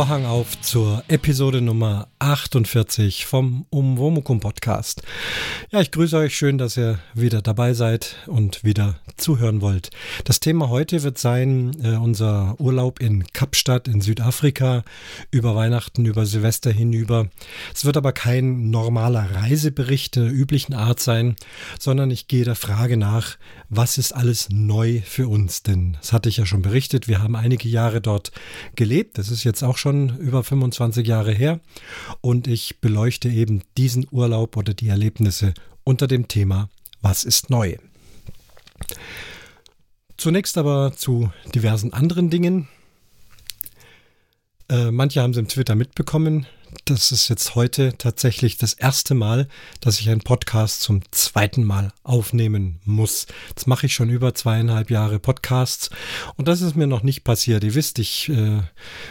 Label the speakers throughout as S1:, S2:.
S1: Vorhang auf zur Episode Nummer 48 vom Umwomukum Podcast. Ja, ich grüße euch. Schön, dass ihr wieder dabei seid und wieder zuhören wollt. Das Thema heute wird sein äh, unser Urlaub in Kapstadt in Südafrika über Weihnachten, über Silvester hinüber. Es wird aber kein normaler Reisebericht der üblichen Art sein, sondern ich gehe der Frage nach, was ist alles neu für uns? Denn das hatte ich ja schon berichtet. Wir haben einige Jahre dort gelebt. Das ist jetzt auch schon über 25 Jahre her. Und ich beleuchte eben diesen Urlaub oder die Erlebnisse unter dem Thema Was ist neu? Zunächst aber zu diversen anderen Dingen. Äh, manche haben es im Twitter mitbekommen das ist jetzt heute tatsächlich das erste Mal, dass ich einen Podcast zum zweiten Mal aufnehmen muss. Jetzt mache ich schon über zweieinhalb Jahre Podcasts und das ist mir noch nicht passiert. Ihr wisst, ich äh,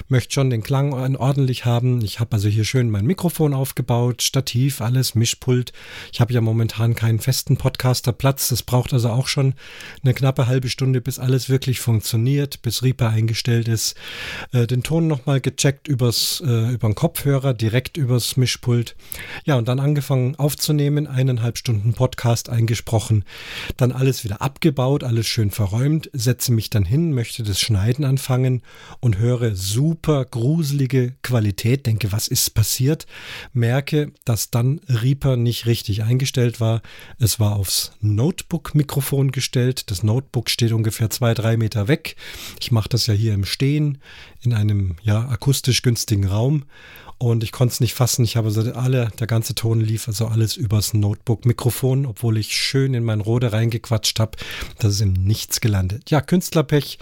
S1: möchte schon den Klang ordentlich haben. Ich habe also hier schön mein Mikrofon aufgebaut, Stativ, alles, Mischpult. Ich habe ja momentan keinen festen Podcasterplatz. Das braucht also auch schon eine knappe halbe Stunde, bis alles wirklich funktioniert, bis Reaper eingestellt ist. Äh, den Ton nochmal gecheckt übers, äh, über den Kopfhörer Kopfhörer direkt übers Mischpult. Ja, und dann angefangen aufzunehmen, eineinhalb Stunden Podcast eingesprochen, dann alles wieder abgebaut, alles schön verräumt, setze mich dann hin, möchte das Schneiden anfangen und höre super gruselige Qualität, denke, was ist passiert, merke, dass dann Reaper nicht richtig eingestellt war. Es war aufs Notebook-Mikrofon gestellt. Das Notebook steht ungefähr zwei, drei Meter weg. Ich mache das ja hier im Stehen in einem ja akustisch günstigen Raum und ich konnte es nicht fassen. Ich habe so alle, der ganze Ton lief also alles übers Notebook-Mikrofon, obwohl ich schön in mein Rode reingequatscht habe. Das ist im Nichts gelandet. Ja, Künstlerpech.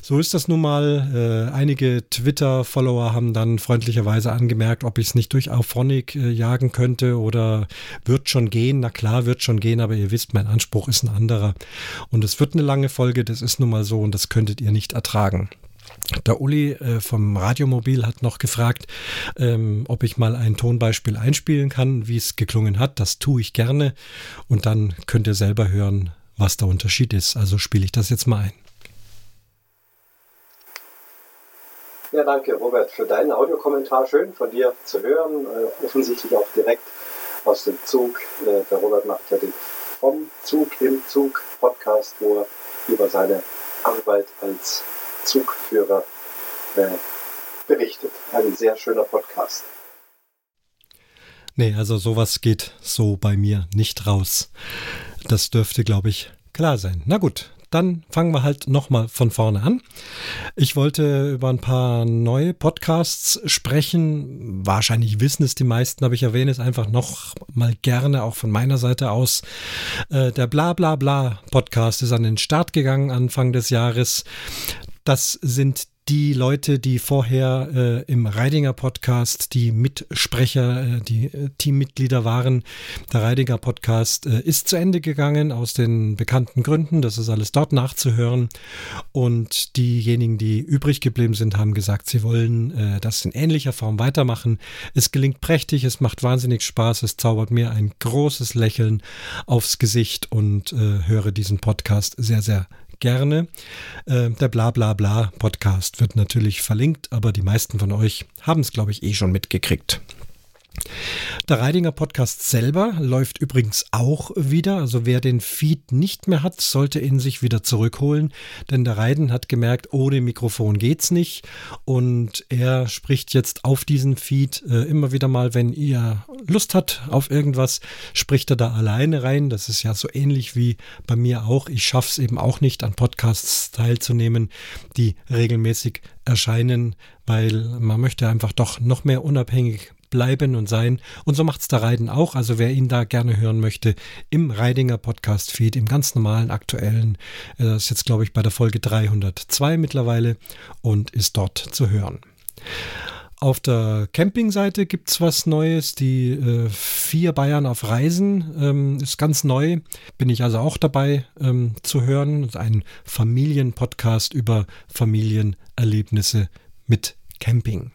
S1: So ist das nun mal. Äh, einige Twitter-Follower haben dann freundlicherweise angemerkt, ob ich es nicht durch Auphonic äh, jagen könnte oder wird schon gehen. Na klar, wird schon gehen, aber ihr wisst, mein Anspruch ist ein anderer. Und es wird eine lange Folge, das ist nun mal so und das könntet ihr nicht ertragen. Der Uli äh, vom Radiomobil hat noch gefragt, ähm, ob ich mal ein Tonbeispiel einspielen kann, wie es geklungen hat. Das tue ich gerne und dann könnt ihr selber hören, was der Unterschied ist. Also spiele ich das jetzt mal ein.
S2: Ja, danke Robert für deinen Audiokommentar. Schön von dir zu hören. Äh, offensichtlich auch direkt aus dem Zug. Äh, der Robert macht ja den Vom Zug im Zug Podcast, wo er über seine Arbeit als Zugführer äh, berichtet. Ein sehr schöner Podcast.
S1: Nee, also sowas geht so bei mir nicht raus. Das dürfte, glaube ich, klar sein. Na gut, dann fangen wir halt nochmal von vorne an. Ich wollte über ein paar neue Podcasts sprechen. Wahrscheinlich wissen es die meisten, aber ich erwähne es einfach noch mal gerne, auch von meiner Seite aus. Äh, der Bla Bla Bla Podcast ist an den Start gegangen Anfang des Jahres. Das sind die Leute, die vorher äh, im Reidinger Podcast die Mitsprecher, äh, die äh, Teammitglieder waren. Der Reidinger Podcast äh, ist zu Ende gegangen aus den bekannten Gründen. Das ist alles dort nachzuhören. Und diejenigen, die übrig geblieben sind, haben gesagt, sie wollen äh, das in ähnlicher Form weitermachen. Es gelingt prächtig, es macht wahnsinnig Spaß, es zaubert mir ein großes Lächeln aufs Gesicht und äh, höre diesen Podcast sehr, sehr gerne. Äh, der Blablabla Podcast wird natürlich verlinkt, aber die meisten von euch haben es, glaube ich, eh schon mitgekriegt. Der Reidinger Podcast selber läuft übrigens auch wieder. Also wer den Feed nicht mehr hat, sollte ihn sich wieder zurückholen, denn der Reiden hat gemerkt, ohne Mikrofon geht's nicht. Und er spricht jetzt auf diesen Feed äh, immer wieder mal, wenn ihr Lust hat auf irgendwas, spricht er da alleine rein. Das ist ja so ähnlich wie bei mir auch. Ich schaffe es eben auch nicht, an Podcasts teilzunehmen, die regelmäßig erscheinen, weil man möchte einfach doch noch mehr unabhängig bleiben und sein. Und so macht es der Reiden auch. Also wer ihn da gerne hören möchte, im Reidinger Podcast-Feed, im ganz normalen, aktuellen, äh, das ist jetzt, glaube ich, bei der Folge 302 mittlerweile und ist dort zu hören. Auf der Campingseite gibt es was Neues. Die äh, vier Bayern auf Reisen ähm, ist ganz neu. Bin ich also auch dabei ähm, zu hören. Ein Familienpodcast über Familienerlebnisse mit Camping.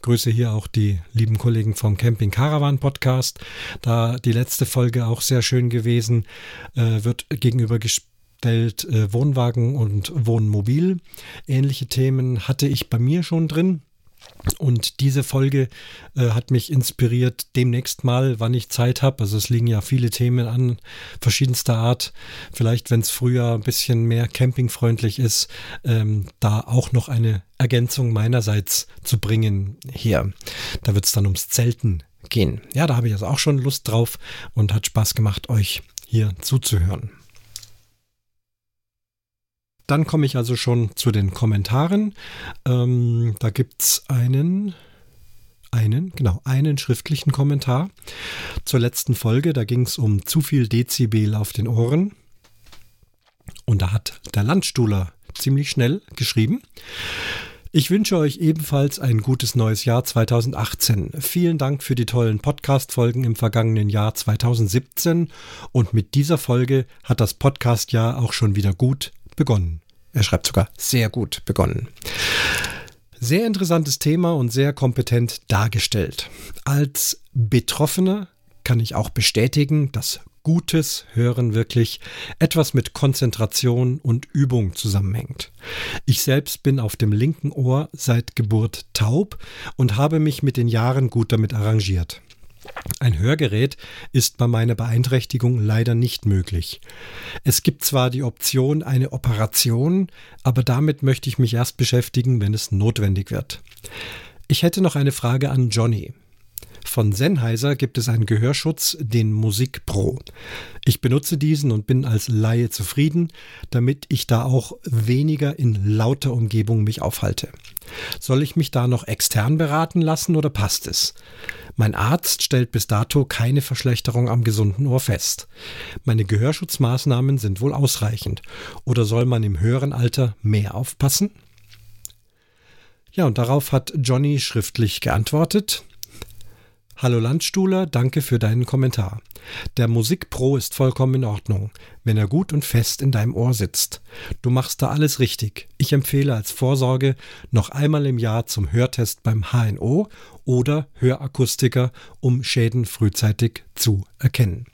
S1: Grüße hier auch die lieben Kollegen vom Camping Caravan Podcast. Da die letzte Folge auch sehr schön gewesen, äh, wird gegenübergestellt äh, Wohnwagen und Wohnmobil. Ähnliche Themen hatte ich bei mir schon drin. Und diese Folge äh, hat mich inspiriert, demnächst mal, wann ich Zeit habe. Also es liegen ja viele Themen an, verschiedenster Art. Vielleicht, wenn es früher ein bisschen mehr campingfreundlich ist, ähm, da auch noch eine Ergänzung meinerseits zu bringen hier. Da wird es dann ums Zelten gehen. Ja, da habe ich also auch schon Lust drauf und hat Spaß gemacht, euch hier zuzuhören. Dann komme ich also schon zu den Kommentaren. Ähm, da gibt es einen, einen, genau, einen schriftlichen Kommentar zur letzten Folge. Da ging es um zu viel Dezibel auf den Ohren. Und da hat der Landstuhler ziemlich schnell geschrieben. Ich wünsche euch ebenfalls ein gutes neues Jahr 2018. Vielen Dank für die tollen Podcast-Folgen im vergangenen Jahr 2017 und mit dieser Folge hat das Podcast-Jahr auch schon wieder gut begonnen. Er schreibt sogar sehr gut begonnen. Sehr interessantes Thema und sehr kompetent dargestellt. Als Betroffener kann ich auch bestätigen, dass gutes Hören wirklich etwas mit Konzentration und Übung zusammenhängt. Ich selbst bin auf dem linken Ohr seit Geburt taub und habe mich mit den Jahren gut damit arrangiert. Ein Hörgerät ist bei meiner Beeinträchtigung leider nicht möglich. Es gibt zwar die Option eine Operation, aber damit möchte ich mich erst beschäftigen, wenn es notwendig wird. Ich hätte noch eine Frage an Johnny. Von Sennheiser gibt es einen Gehörschutz, den Musik Pro. Ich benutze diesen und bin als Laie zufrieden, damit ich da auch weniger in lauter Umgebung mich aufhalte. Soll ich mich da noch extern beraten lassen oder passt es? Mein Arzt stellt bis dato keine Verschlechterung am gesunden Ohr fest. Meine Gehörschutzmaßnahmen sind wohl ausreichend. Oder soll man im höheren Alter mehr aufpassen? Ja, und darauf hat Johnny schriftlich geantwortet. Hallo Landstuhler, danke für deinen Kommentar. Der Musik Pro ist vollkommen in Ordnung, wenn er gut und fest in deinem Ohr sitzt. Du machst da alles richtig. Ich empfehle als Vorsorge noch einmal im Jahr zum Hörtest beim HNO oder Hörakustiker, um Schäden frühzeitig zu erkennen.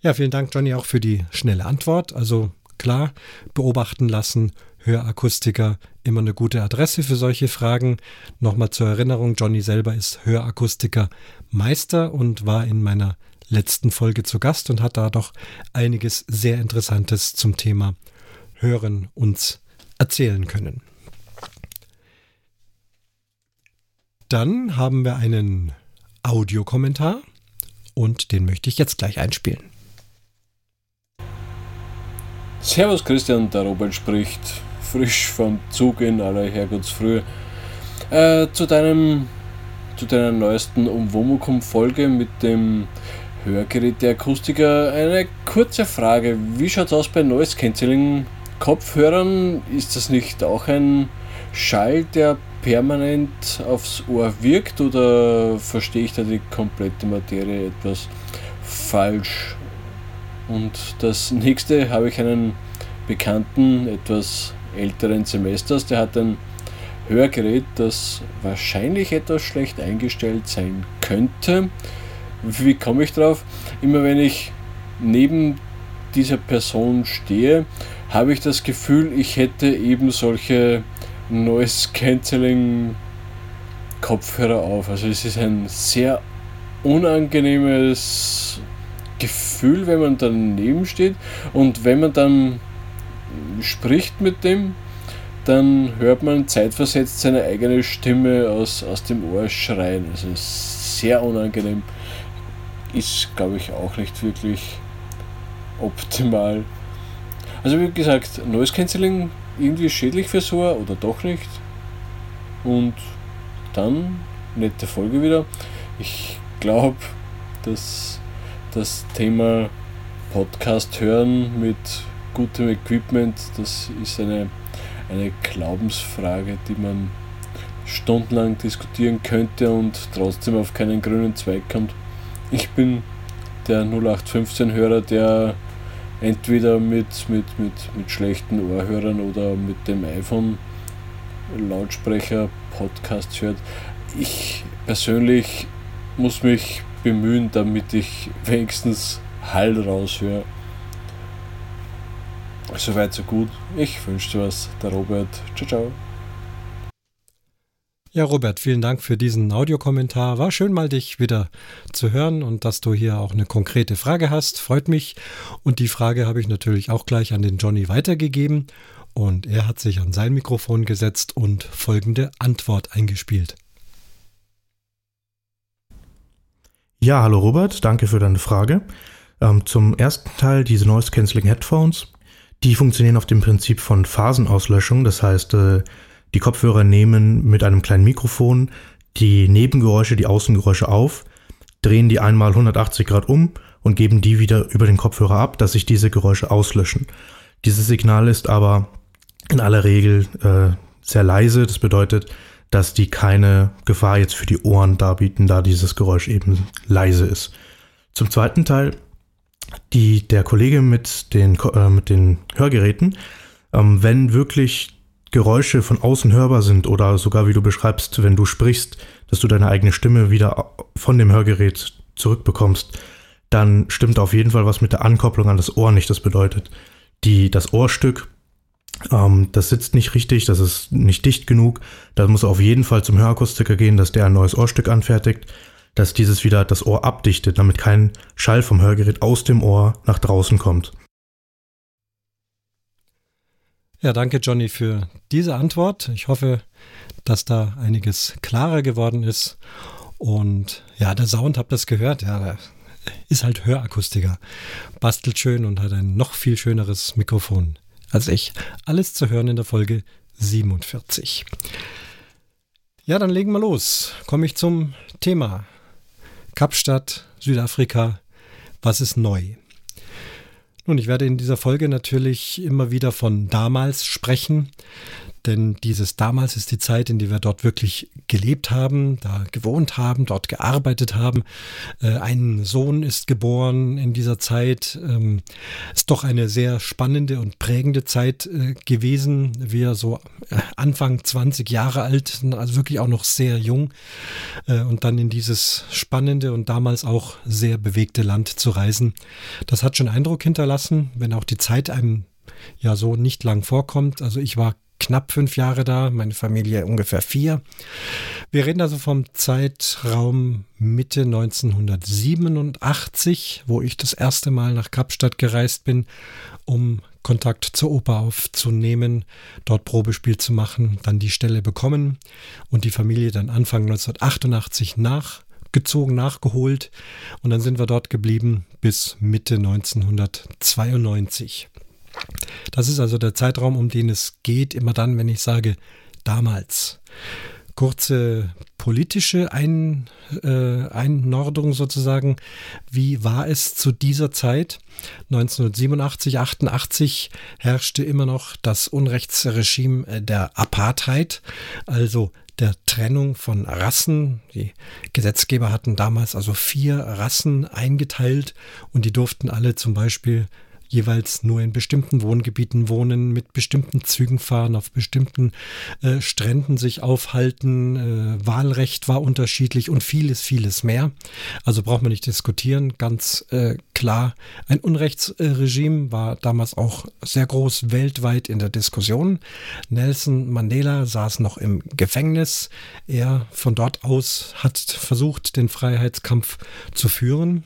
S1: Ja, vielen Dank, Johnny, auch für die schnelle Antwort. Also klar, beobachten lassen, Hörakustiker immer eine gute Adresse für solche Fragen. Nochmal zur Erinnerung, Johnny selber ist Hörakustiker Meister und war in meiner letzten Folge zu Gast und hat da doch einiges sehr Interessantes zum Thema Hören uns erzählen können. Dann haben wir einen Audiokommentar und den möchte ich jetzt gleich einspielen.
S3: Servus Christian, der Robert spricht frisch vom Zug in aller Herrgottsfrühe. Äh, zu deinem zu deiner neuesten Umwomukum-Folge mit dem Hörgerät der Akustiker eine kurze Frage. Wie schaut es aus bei Noise Cancelling Kopfhörern? Ist das nicht auch ein Schall, der permanent aufs Ohr wirkt oder verstehe ich da die komplette Materie etwas falsch? Und das nächste habe ich einen Bekannten, etwas älteren Semesters, der hat ein Hörgerät, das wahrscheinlich etwas schlecht eingestellt sein könnte. Wie komme ich drauf? Immer wenn ich neben dieser Person stehe, habe ich das Gefühl, ich hätte eben solche Noise Cancelling Kopfhörer auf. Also es ist ein sehr unangenehmes Gefühl, wenn man daneben steht und wenn man dann spricht mit dem, dann hört man zeitversetzt seine eigene Stimme aus, aus dem Ohr schreien. Also sehr unangenehm. Ist, glaube ich, auch nicht wirklich optimal. Also wie gesagt, Noise Cancelling irgendwie schädlich fürs Ohr oder doch nicht. Und dann nette Folge wieder. Ich glaube, dass das Thema Podcast hören mit gutem Equipment, das ist eine, eine Glaubensfrage, die man stundenlang diskutieren könnte und trotzdem auf keinen grünen Zweig kommt. Ich bin der 0815-Hörer, der entweder mit, mit, mit, mit schlechten Ohrhörern oder mit dem iPhone Lautsprecher Podcasts hört. Ich persönlich muss mich bemühen, damit ich wenigstens Hall raushöre. Soweit so gut. Ich wünsche dir was, der Robert. Ciao, ciao.
S1: Ja, Robert, vielen Dank für diesen Audiokommentar. War schön mal dich wieder zu hören und dass du hier auch eine konkrete Frage hast. Freut mich. Und die Frage habe ich natürlich auch gleich an den Johnny weitergegeben. Und er hat sich an sein Mikrofon gesetzt und folgende Antwort eingespielt.
S4: Ja, hallo Robert, danke für deine Frage. Ähm, zum ersten Teil, diese Noise Cancelling Headphones, die funktionieren auf dem Prinzip von Phasenauslöschung. Das heißt, äh, die Kopfhörer nehmen mit einem kleinen Mikrofon die Nebengeräusche, die Außengeräusche auf, drehen die einmal 180 Grad um und geben die wieder über den Kopfhörer ab, dass sich diese Geräusche auslöschen. Dieses Signal ist aber in aller Regel äh, sehr leise. Das bedeutet, dass die keine Gefahr jetzt für die Ohren darbieten, da dieses Geräusch eben leise ist. Zum zweiten Teil, die, der Kollege mit den, äh, mit den Hörgeräten, ähm, wenn wirklich Geräusche von außen hörbar sind oder sogar wie du beschreibst, wenn du sprichst, dass du deine eigene Stimme wieder von dem Hörgerät zurückbekommst, dann stimmt auf jeden Fall was mit der Ankopplung an das Ohr nicht. Das bedeutet, die, das Ohrstück, ähm, das sitzt nicht richtig, das ist nicht dicht genug. Da muss auf jeden Fall zum Hörakustiker gehen, dass der ein neues Ohrstück anfertigt, dass dieses wieder das Ohr abdichtet, damit kein Schall vom Hörgerät aus dem Ohr nach draußen kommt.
S1: Ja, danke Johnny für diese Antwort. Ich hoffe, dass da einiges klarer geworden ist. Und ja, der Sound, habt ihr das gehört? Ja, ist halt Hörakustiker. Bastelt schön und hat ein noch viel schöneres Mikrofon als ich. Alles zu hören in der Folge 47. Ja, dann legen wir los. Komme ich zum Thema. Kapstadt, Südafrika. Was ist neu? Nun, ich werde in dieser Folge natürlich immer wieder von damals sprechen, denn dieses damals ist die Zeit, in der wir dort wirklich gelebt haben, da gewohnt haben, dort gearbeitet haben. Äh, ein Sohn ist geboren in dieser Zeit. Ähm, ist doch eine sehr spannende und prägende Zeit äh, gewesen. Wir so äh, Anfang 20 Jahre alt, also wirklich auch noch sehr jung. Und dann in dieses spannende und damals auch sehr bewegte Land zu reisen. Das hat schon Eindruck hinterlassen, wenn auch die Zeit einem ja so nicht lang vorkommt. Also ich war knapp fünf Jahre da, meine Familie ungefähr vier. Wir reden also vom Zeitraum Mitte 1987, wo ich das erste Mal nach Kapstadt gereist bin, um Kontakt zur Oper aufzunehmen, dort Probespiel zu machen, dann die Stelle bekommen und die Familie dann Anfang 1988 nachgezogen, nachgeholt und dann sind wir dort geblieben bis Mitte 1992. Das ist also der Zeitraum, um den es geht, immer dann, wenn ich sage damals. Kurze politische Ein, äh, Einordnung sozusagen. Wie war es zu dieser Zeit? 1987, 88 herrschte immer noch das Unrechtsregime der Apartheid, also der Trennung von Rassen. Die Gesetzgeber hatten damals also vier Rassen eingeteilt und die durften alle zum Beispiel jeweils nur in bestimmten Wohngebieten wohnen, mit bestimmten Zügen fahren, auf bestimmten äh, Stränden sich aufhalten. Äh, Wahlrecht war unterschiedlich und vieles, vieles mehr. Also braucht man nicht diskutieren. Ganz äh, klar, ein Unrechtsregime war damals auch sehr groß weltweit in der Diskussion. Nelson Mandela saß noch im Gefängnis. Er von dort aus hat versucht, den Freiheitskampf zu führen.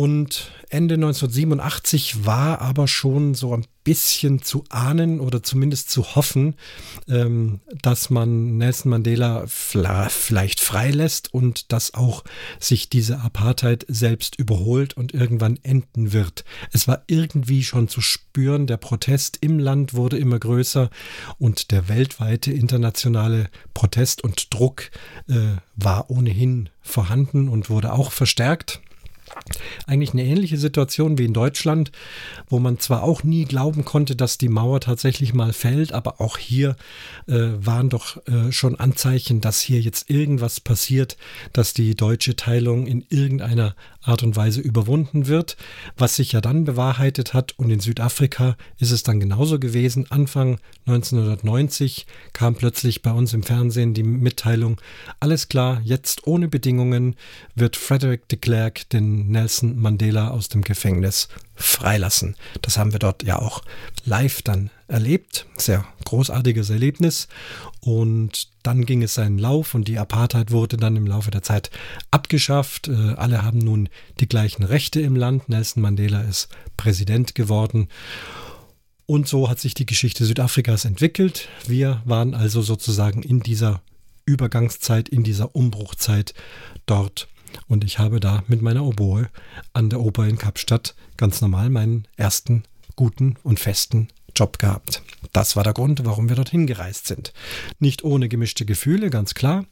S1: Und Ende 1987 war aber schon so ein bisschen zu ahnen oder zumindest zu hoffen, ähm, dass man Nelson Mandela vielleicht freilässt und dass auch sich diese Apartheid selbst überholt und irgendwann enden wird. Es war irgendwie schon zu spüren, der Protest im Land wurde immer größer und der weltweite internationale Protest und Druck äh, war ohnehin vorhanden und wurde auch verstärkt. Eigentlich eine ähnliche Situation wie in Deutschland, wo man zwar auch nie glauben konnte, dass die Mauer tatsächlich mal fällt, aber auch hier äh, waren doch äh, schon Anzeichen, dass hier jetzt irgendwas passiert, dass die deutsche Teilung in irgendeiner Art und Weise überwunden wird, was sich ja dann bewahrheitet hat. Und in Südafrika ist es dann genauso gewesen. Anfang 1990 kam plötzlich bei uns im Fernsehen die Mitteilung, alles klar, jetzt ohne Bedingungen wird Frederick de Klerk den Nelson Mandela aus dem Gefängnis freilassen. Das haben wir dort ja auch live dann erlebt. Sehr großartiges Erlebnis. Und dann ging es seinen Lauf und die Apartheid wurde dann im Laufe der Zeit abgeschafft. Äh, alle haben nun die gleichen Rechte im Land. Nelson Mandela ist Präsident geworden. Und so hat sich die Geschichte Südafrikas entwickelt. Wir waren also sozusagen in dieser Übergangszeit, in dieser Umbruchzeit dort. Und ich habe da mit meiner Oboe an der Oper in Kapstadt ganz normal meinen ersten guten und festen Job gehabt. Das war der Grund, warum wir dorthin gereist sind. Nicht ohne gemischte Gefühle, ganz klar,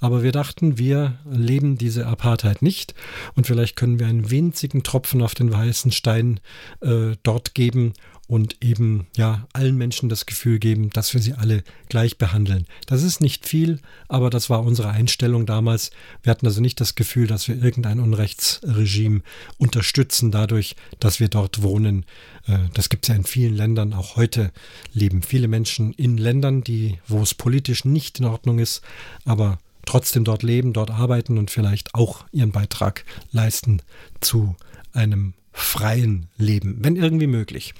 S1: aber wir dachten, wir leben diese Apartheid nicht und vielleicht können wir einen winzigen Tropfen auf den weißen Stein äh, dort geben und eben ja allen Menschen das Gefühl geben, dass wir sie alle gleich behandeln. Das ist nicht viel, aber das war unsere Einstellung damals. Wir hatten also nicht das Gefühl, dass wir irgendein Unrechtsregime unterstützen dadurch, dass wir dort wohnen. Äh, das gibt es ja in vielen Ländern. Auch heute leben viele Menschen in Ländern, die, wo es politisch nicht in Ordnung ist, aber trotzdem dort leben, dort arbeiten und vielleicht auch ihren Beitrag leisten zu einem freien Leben, wenn irgendwie möglich.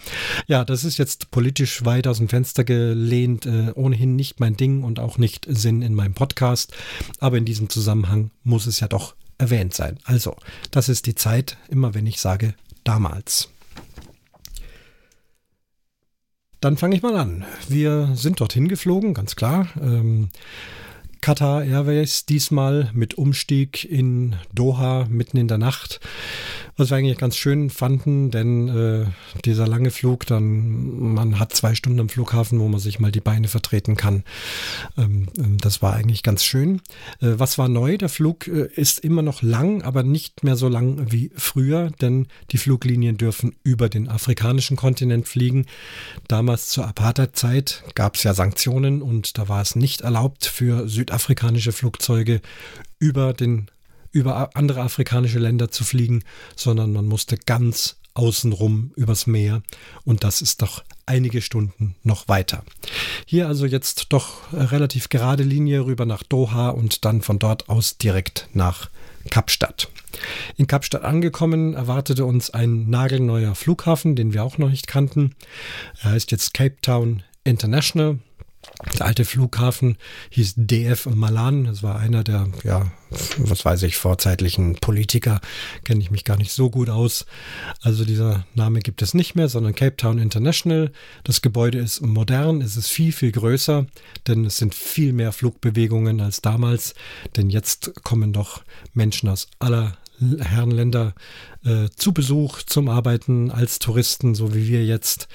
S1: Ja, das ist jetzt politisch weit aus dem Fenster gelehnt, äh, ohnehin nicht mein Ding und auch nicht Sinn in meinem Podcast, aber in diesem Zusammenhang muss es ja doch erwähnt sein. Also, das ist die Zeit, immer wenn ich sage damals. Dann fange ich mal an. Wir sind dorthin geflogen, ganz klar. Ähm, Qatar Airways diesmal mit Umstieg in Doha mitten in der Nacht. Was wir eigentlich ganz schön fanden, denn äh, dieser lange Flug, dann man hat zwei Stunden am Flughafen, wo man sich mal die Beine vertreten kann. Ähm, ähm, das war eigentlich ganz schön. Äh, was war neu? Der Flug äh, ist immer noch lang, aber nicht mehr so lang wie früher, denn die Fluglinien dürfen über den afrikanischen Kontinent fliegen. Damals zur Apartheid-Zeit gab es ja Sanktionen und da war es nicht erlaubt für südafrikanische Flugzeuge über den über andere afrikanische Länder zu fliegen, sondern man musste ganz außenrum übers Meer und das ist doch einige Stunden noch weiter. Hier also jetzt doch relativ gerade Linie rüber nach Doha und dann von dort aus direkt nach Kapstadt. In Kapstadt angekommen erwartete uns ein nagelneuer Flughafen, den wir auch noch nicht kannten. Er heißt jetzt Cape Town International der alte Flughafen hieß DF Malan. Das war einer der, ja, was weiß ich, vorzeitlichen Politiker. Kenne ich mich gar nicht so gut aus. Also dieser Name gibt es nicht mehr, sondern Cape Town International. Das Gebäude ist modern, es ist viel, viel größer, denn es sind viel mehr Flugbewegungen als damals. Denn jetzt kommen doch Menschen aus aller Herrenländer äh, zu Besuch zum Arbeiten als Touristen, so wie wir jetzt.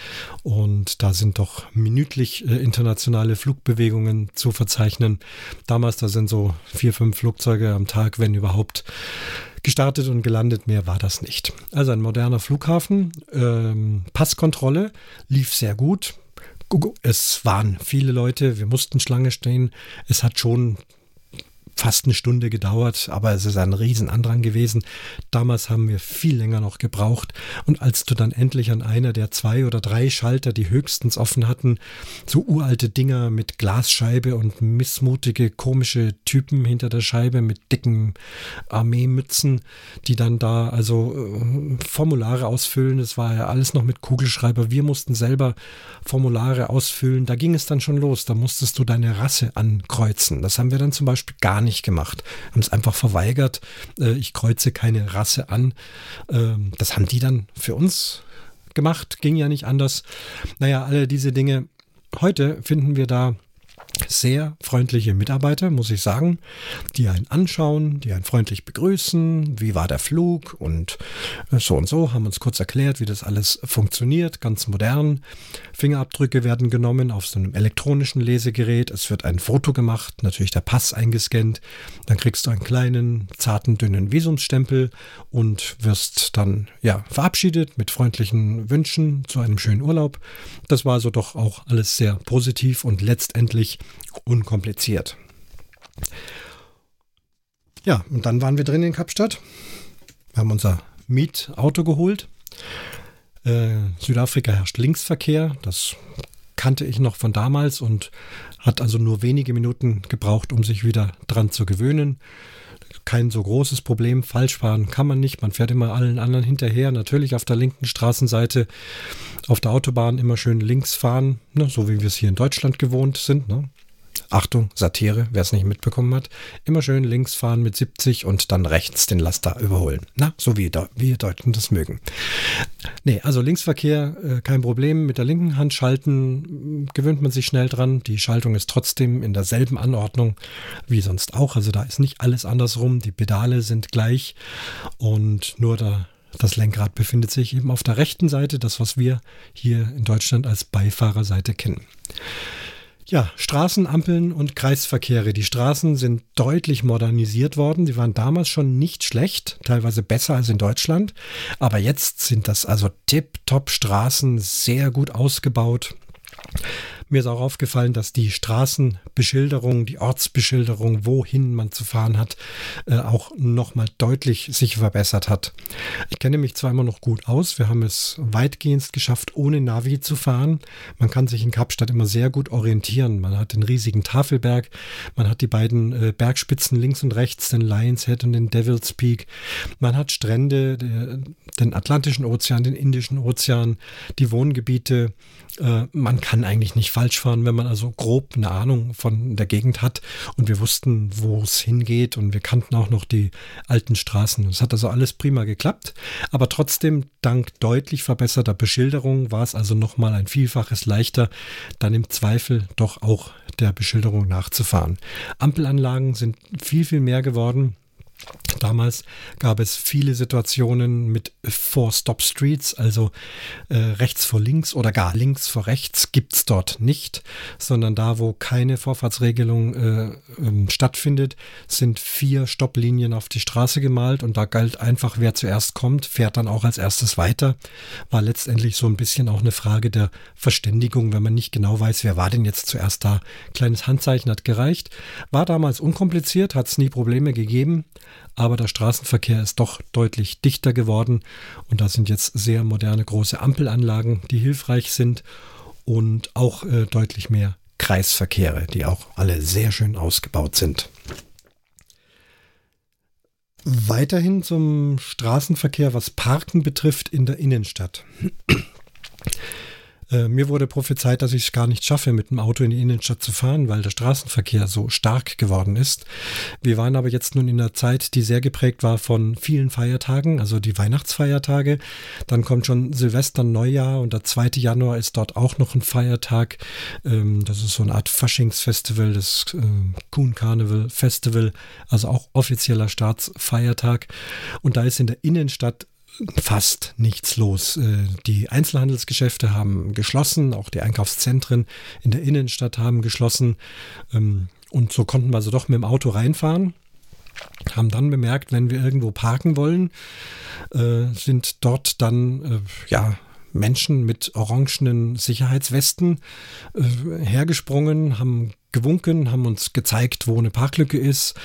S1: Und da sind doch minütlich äh, internationale Flugbewegungen zu verzeichnen. Damals, da sind so vier, fünf Flugzeuge am Tag, wenn überhaupt, gestartet und gelandet. Mehr war das nicht. Also ein moderner Flughafen. Ähm, Passkontrolle lief sehr gut. Es waren viele Leute, wir mussten Schlange stehen. Es hat schon fast eine Stunde gedauert, aber es ist ein Riesenandrang gewesen. Damals haben wir viel länger noch gebraucht. Und als du dann endlich an einer der zwei oder drei Schalter, die höchstens offen hatten, so uralte Dinger mit Glasscheibe und missmutige, komische Typen hinter der Scheibe mit dicken Armeemützen, die dann da also äh, Formulare ausfüllen. Das war ja alles noch mit Kugelschreiber. Wir mussten selber Formulare ausfüllen. Da ging es dann schon los. Da musstest du deine Rasse ankreuzen. Das haben wir dann zum Beispiel gar nicht gemacht. Haben es einfach verweigert. Äh, ich kreuze keine Rasse an. Ähm, das haben die dann für uns gemacht. Ging ja nicht anders. Naja, alle diese Dinge. Heute finden wir da sehr freundliche Mitarbeiter, muss ich sagen, die einen anschauen, die einen freundlich begrüßen, wie war der Flug und äh, so und so, haben uns kurz erklärt, wie das alles funktioniert, ganz modern. Fingerabdrücke werden genommen auf so einem elektronischen Lesegerät, es wird ein Foto gemacht, natürlich der Pass eingescannt, dann kriegst du einen kleinen, zarten, dünnen Visumsstempel und wirst dann ja verabschiedet mit freundlichen Wünschen zu einem schönen Urlaub. Das war also doch auch alles sehr positiv und letztendlich unkompliziert. Ja, und dann waren wir drin in Kapstadt. Wir haben unser Mietauto geholt. Äh, Südafrika herrscht Linksverkehr. Das kannte ich noch von damals und hat also nur wenige Minuten gebraucht, um sich wieder dran zu gewöhnen. kein so großes Problem. Falsch fahren kann man nicht. Man fährt immer allen anderen hinterher. Natürlich auf der linken Straßenseite, auf der Autobahn immer schön links fahren, ne, so wie wir es hier in Deutschland gewohnt sind. Ne? Achtung, Satire, wer es nicht mitbekommen hat, immer schön links fahren mit 70 und dann rechts den Laster überholen. Na, so wie wir Deutschen das mögen. Nee, also Linksverkehr, äh, kein Problem. Mit der linken Hand schalten, gewöhnt man sich schnell dran. Die Schaltung ist trotzdem in derselben Anordnung wie sonst auch. Also da ist nicht alles andersrum. Die Pedale sind gleich und nur der das Lenkrad befindet sich eben auf der rechten Seite, das was wir hier in Deutschland als Beifahrerseite kennen. Ja, Straßenampeln und Kreisverkehre. Die Straßen sind deutlich modernisiert worden. Die waren damals schon nicht schlecht, teilweise besser als in Deutschland. Aber jetzt sind das also tip-top Straßen, sehr gut ausgebaut. Mir ist auch aufgefallen, dass die Straßenbeschilderung, die Ortsbeschilderung, wohin man zu fahren hat, äh, auch nochmal deutlich sich verbessert hat. Ich kenne mich zwar immer noch gut aus, wir haben es weitgehend geschafft, ohne Navi zu fahren. Man kann sich in Kapstadt immer sehr gut orientieren. Man hat den riesigen Tafelberg, man hat die beiden äh, Bergspitzen links und rechts, den Lions Head und den Devil's Peak. Man hat Strände, den Atlantischen Ozean, den Indischen Ozean, die Wohngebiete. Äh, man kann eigentlich nicht falsch fahren, wenn man also grob eine Ahnung von der Gegend hat und wir wussten, wo es hingeht und wir kannten auch noch die alten Straßen. Es hat also alles prima geklappt, aber trotzdem dank deutlich verbesserter Beschilderung war es also nochmal ein Vielfaches leichter, dann im Zweifel doch auch der Beschilderung nachzufahren. Ampelanlagen sind viel, viel mehr geworden. Damals gab es viele Situationen mit Four-Stop-Streets, also äh, rechts vor links oder gar links vor rechts gibt es dort nicht, sondern da, wo keine Vorfahrtsregelung äh, ähm, stattfindet, sind vier Stopplinien auf die Straße gemalt und da galt einfach, wer zuerst kommt, fährt dann auch als erstes weiter. War letztendlich so ein bisschen auch eine Frage der Verständigung, wenn man nicht genau weiß, wer war denn jetzt zuerst da. Kleines Handzeichen hat gereicht. War damals unkompliziert, hat es nie Probleme gegeben aber der Straßenverkehr ist doch deutlich dichter geworden und da sind jetzt sehr moderne große Ampelanlagen, die hilfreich sind und auch äh, deutlich mehr Kreisverkehre, die auch alle sehr schön ausgebaut sind. Weiterhin zum Straßenverkehr, was Parken betrifft in der Innenstadt. Äh, mir wurde prophezeit, dass ich es gar nicht schaffe, mit dem Auto in die Innenstadt zu fahren, weil der Straßenverkehr so stark geworden ist. Wir waren aber jetzt nun in einer Zeit, die sehr geprägt war von vielen Feiertagen, also die Weihnachtsfeiertage. Dann kommt schon Silvester, Neujahr und der 2. Januar ist dort auch noch ein Feiertag. Ähm, das ist so eine Art Faschingsfestival, das äh, Kuhn Carnival Festival, also auch offizieller Staatsfeiertag. Und da ist in der Innenstadt fast nichts los. Äh, die Einzelhandelsgeschäfte haben geschlossen, auch die Einkaufszentren in der Innenstadt haben geschlossen. Ähm, und so konnten wir also doch mit dem Auto reinfahren. Haben dann bemerkt, wenn wir irgendwo parken wollen, äh, sind dort dann äh, ja Menschen mit orangenen Sicherheitswesten hergesprungen, haben gewunken, haben uns gezeigt, wo eine Parklücke ist,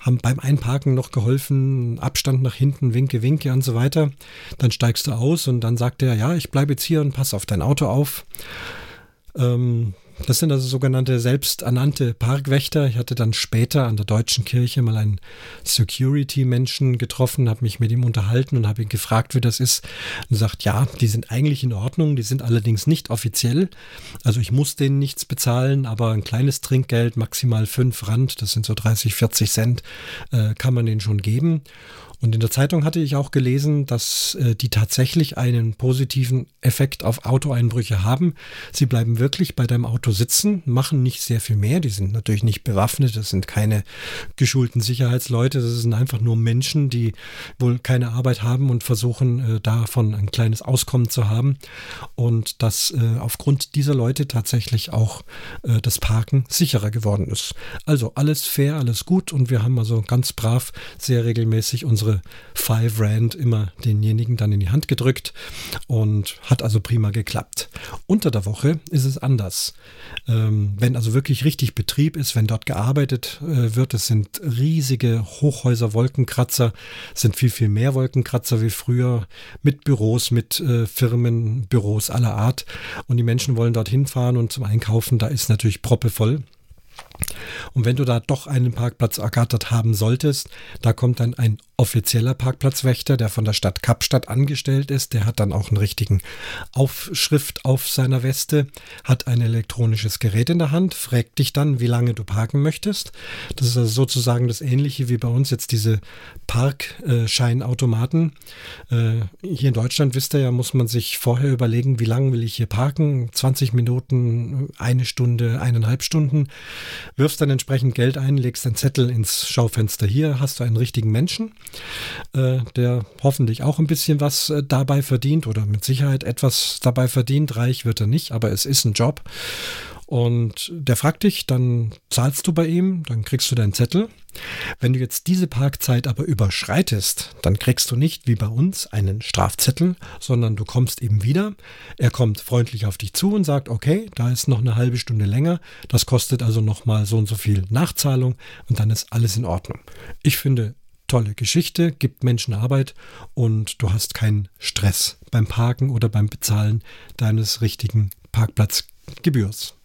S1: haben beim Einparken noch geholfen, Abstand nach hinten, winke, winke und so weiter. Dann steigst du aus und dann sagt er, ja, ich bleibe jetzt hier und pass auf dein Auto auf. Ähm, das sind also sogenannte selbsternannte Parkwächter. Ich hatte dann später an der Deutschen Kirche mal einen Security-Menschen getroffen, habe mich mit ihm unterhalten und habe ihn gefragt, wie das ist. Und sagt, ja, die sind eigentlich in Ordnung, die sind allerdings nicht offiziell. Also ich muss denen nichts bezahlen, aber ein kleines Trinkgeld, maximal fünf Rand, das sind so 30, 40 Cent, äh, kann man denen schon geben. Und in der Zeitung hatte ich auch gelesen, dass äh, die tatsächlich einen positiven Effekt auf Autoeinbrüche haben. Sie bleiben wirklich bei deinem Auto sitzen, machen nicht sehr viel mehr. Die sind natürlich nicht bewaffnet, das sind keine geschulten Sicherheitsleute, das sind einfach nur Menschen, die wohl keine Arbeit haben und versuchen äh, davon ein kleines Auskommen zu haben. Und dass äh, aufgrund dieser Leute tatsächlich auch äh, das Parken sicherer geworden ist. Also alles fair, alles gut und wir haben also ganz brav sehr regelmäßig unsere Five Rand immer denjenigen dann in die Hand gedrückt und hat also prima geklappt. Unter der Woche ist es anders. Ähm, wenn also wirklich richtig Betrieb ist, wenn dort gearbeitet äh, wird, es sind riesige Hochhäuser, Wolkenkratzer, sind viel, viel mehr Wolkenkratzer wie früher mit Büros, mit äh, Firmen, Büros aller Art und die Menschen wollen dorthin fahren und zum Einkaufen, da ist natürlich proppevoll. Und wenn du da doch einen Parkplatz ergattert haben solltest, da kommt dann ein offizieller Parkplatzwächter, der von der Stadt Kapstadt angestellt ist. Der hat dann auch einen richtigen Aufschrift auf seiner Weste, hat ein elektronisches Gerät in der Hand, fragt dich dann, wie lange du parken möchtest. Das ist also sozusagen das Ähnliche wie bei uns jetzt diese Parkscheinautomaten. Äh, hier in Deutschland, wisst ihr ja, muss man sich vorher überlegen, wie lange will ich hier parken? 20 Minuten, eine Stunde, eineinhalb Stunden wirfst dann entsprechend Geld ein, legst einen Zettel ins Schaufenster. Hier hast du einen richtigen Menschen, äh, der hoffentlich auch ein bisschen was äh, dabei verdient oder mit Sicherheit etwas dabei verdient. Reich wird er nicht, aber es ist ein Job. Und der fragt dich, dann zahlst du bei ihm, dann kriegst du deinen Zettel. Wenn du jetzt diese Parkzeit aber überschreitest, dann kriegst du nicht wie bei uns einen Strafzettel, sondern du kommst eben wieder. Er kommt freundlich auf dich zu und sagt, okay, da ist noch eine halbe Stunde länger, das kostet also nochmal so und so viel Nachzahlung und dann ist alles in Ordnung. Ich finde, tolle Geschichte, gibt Menschen Arbeit und du hast keinen Stress beim Parken oder beim Bezahlen deines richtigen Parkplatzgebührs.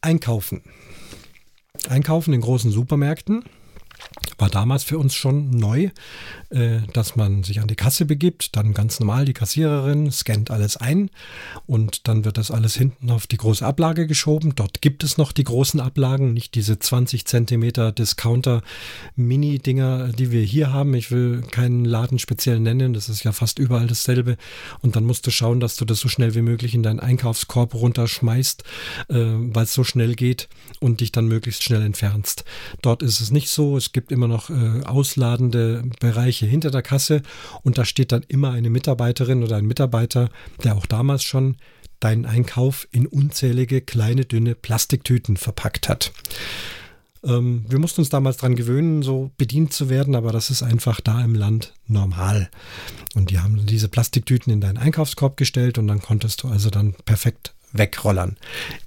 S1: Einkaufen. Einkaufen in großen Supermärkten war damals für uns schon neu, dass man sich an die Kasse begibt, dann ganz normal die Kassiererin scannt alles ein und dann wird das alles hinten auf die große Ablage geschoben. Dort gibt es noch die großen Ablagen, nicht diese 20 Zentimeter Discounter Mini-Dinger, die wir hier haben. Ich will keinen Laden speziell nennen, das ist ja fast überall dasselbe. Und dann musst du schauen, dass du das so schnell wie möglich in deinen Einkaufskorb runterschmeißt, äh, weil es so schnell geht und dich dann möglichst schnell entfernst. Dort ist es nicht so. Es gibt immer noch äh, ausladende Bereiche hinter der Kasse und da steht dann immer eine Mitarbeiterin oder ein Mitarbeiter, der auch damals schon deinen Einkauf in unzählige kleine, dünne Plastiktüten verpackt hat. Ähm, wir mussten uns damals daran gewöhnen, so bedient zu werden, aber das ist einfach da im Land normal. Und die haben diese Plastiktüten in deinen Einkaufskorb gestellt und dann konntest du also dann perfekt wegrollern.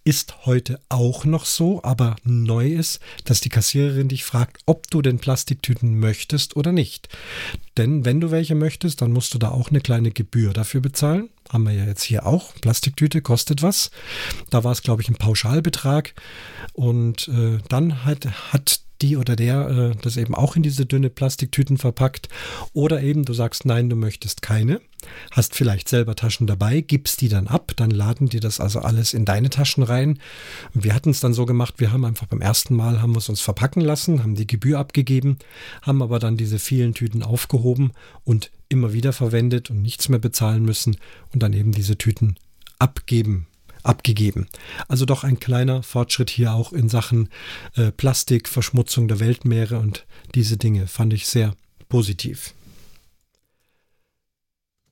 S1: Ist heute auch noch so, aber neu ist, dass die Kassiererin dich fragt, ob du denn Plastiktüten möchtest oder nicht. Denn wenn du welche möchtest, dann musst du da auch eine kleine Gebühr dafür bezahlen. Haben wir ja jetzt hier auch. Plastiktüte kostet was. Da war es, glaube ich, ein Pauschalbetrag. Und äh, dann hat, hat die oder der äh, das eben auch in diese dünne Plastiktüten verpackt. Oder eben du sagst, nein, du möchtest keine. Hast vielleicht selber Taschen dabei, gibst die dann ab, dann laden die das also alles in deine Taschen rein. Wir hatten es dann so gemacht, wir haben einfach beim ersten Mal haben wir es uns verpacken lassen, haben die Gebühr abgegeben, haben aber dann diese vielen Tüten aufgehoben und immer wieder verwendet und nichts mehr bezahlen müssen und dann eben diese Tüten abgeben abgegeben. Also doch ein kleiner Fortschritt hier auch in Sachen äh, Plastik, Verschmutzung der Weltmeere und diese Dinge fand ich sehr positiv.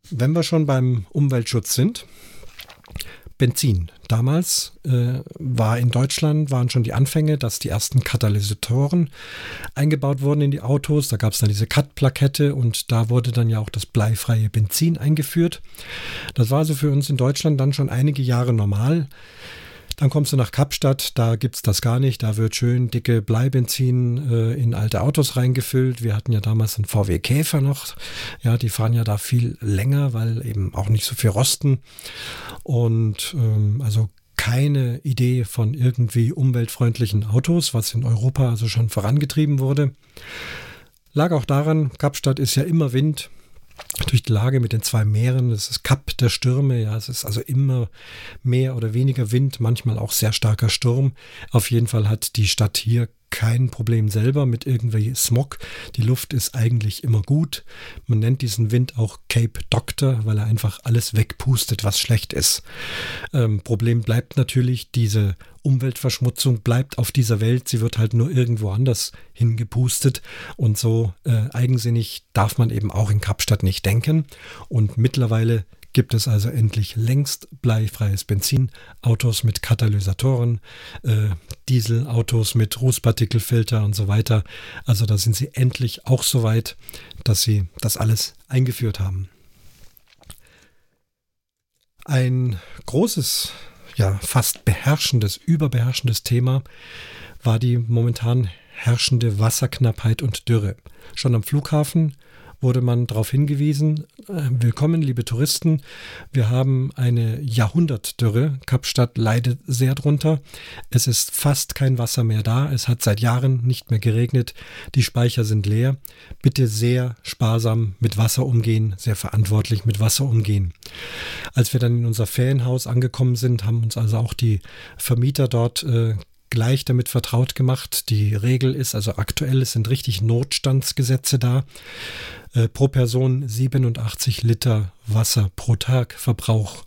S1: Wenn wir schon beim Umweltschutz sind, Benzin. Damals äh, war in Deutschland, waren schon die Anfänge, dass die ersten Katalysatoren eingebaut wurden in die Autos. Da gab es dann diese Cut-Plakette und da wurde dann ja auch das bleifreie Benzin eingeführt. Das war also für uns in Deutschland dann schon einige Jahre normal. Dann kommst du nach Kapstadt, da gibt es das gar nicht. Da wird schön dicke Bleibenzin äh, in alte Autos reingefüllt. Wir hatten ja damals einen VW Käfer noch. Ja, die fahren ja da viel länger, weil eben auch nicht so viel rosten. Und ähm, also keine Idee von irgendwie umweltfreundlichen Autos, was in Europa also schon vorangetrieben wurde. Lag auch daran, Kapstadt ist ja immer Wind, durch die Lage mit den zwei Meeren, das ist Kap der Stürme, ja, es ist also immer mehr oder weniger Wind, manchmal auch sehr starker Sturm. Auf jeden Fall hat die Stadt hier kein Problem selber mit irgendwie Smog. Die Luft ist eigentlich immer gut. Man nennt diesen Wind auch Cape Doctor, weil er einfach alles wegpustet, was schlecht ist. Ähm, Problem bleibt natürlich, diese Umweltverschmutzung bleibt auf dieser Welt. Sie wird halt nur irgendwo anders hingepustet. Und so äh, eigensinnig darf man eben auch in Kapstadt nicht denken. Und mittlerweile gibt es also endlich längst bleifreies Benzin, Autos mit Katalysatoren, äh, Dieselautos mit Rußpartikelfilter und so weiter. Also da sind sie endlich auch so weit, dass sie das alles eingeführt haben. Ein großes, ja fast beherrschendes, überbeherrschendes Thema war die momentan herrschende Wasserknappheit und Dürre. Schon am Flughafen wurde man darauf hingewiesen, äh, willkommen liebe Touristen, wir haben eine Jahrhundertdürre, Kapstadt leidet sehr drunter, es ist fast kein Wasser mehr da, es hat seit Jahren nicht mehr geregnet, die Speicher sind leer, bitte sehr sparsam mit Wasser umgehen, sehr verantwortlich mit Wasser umgehen. Als wir dann in unser Ferienhaus angekommen sind, haben uns also auch die Vermieter dort äh, gleich damit vertraut gemacht. Die Regel ist also aktuell, es sind richtig Notstandsgesetze da. Äh, pro Person 87 Liter Wasser pro Tag Verbrauch.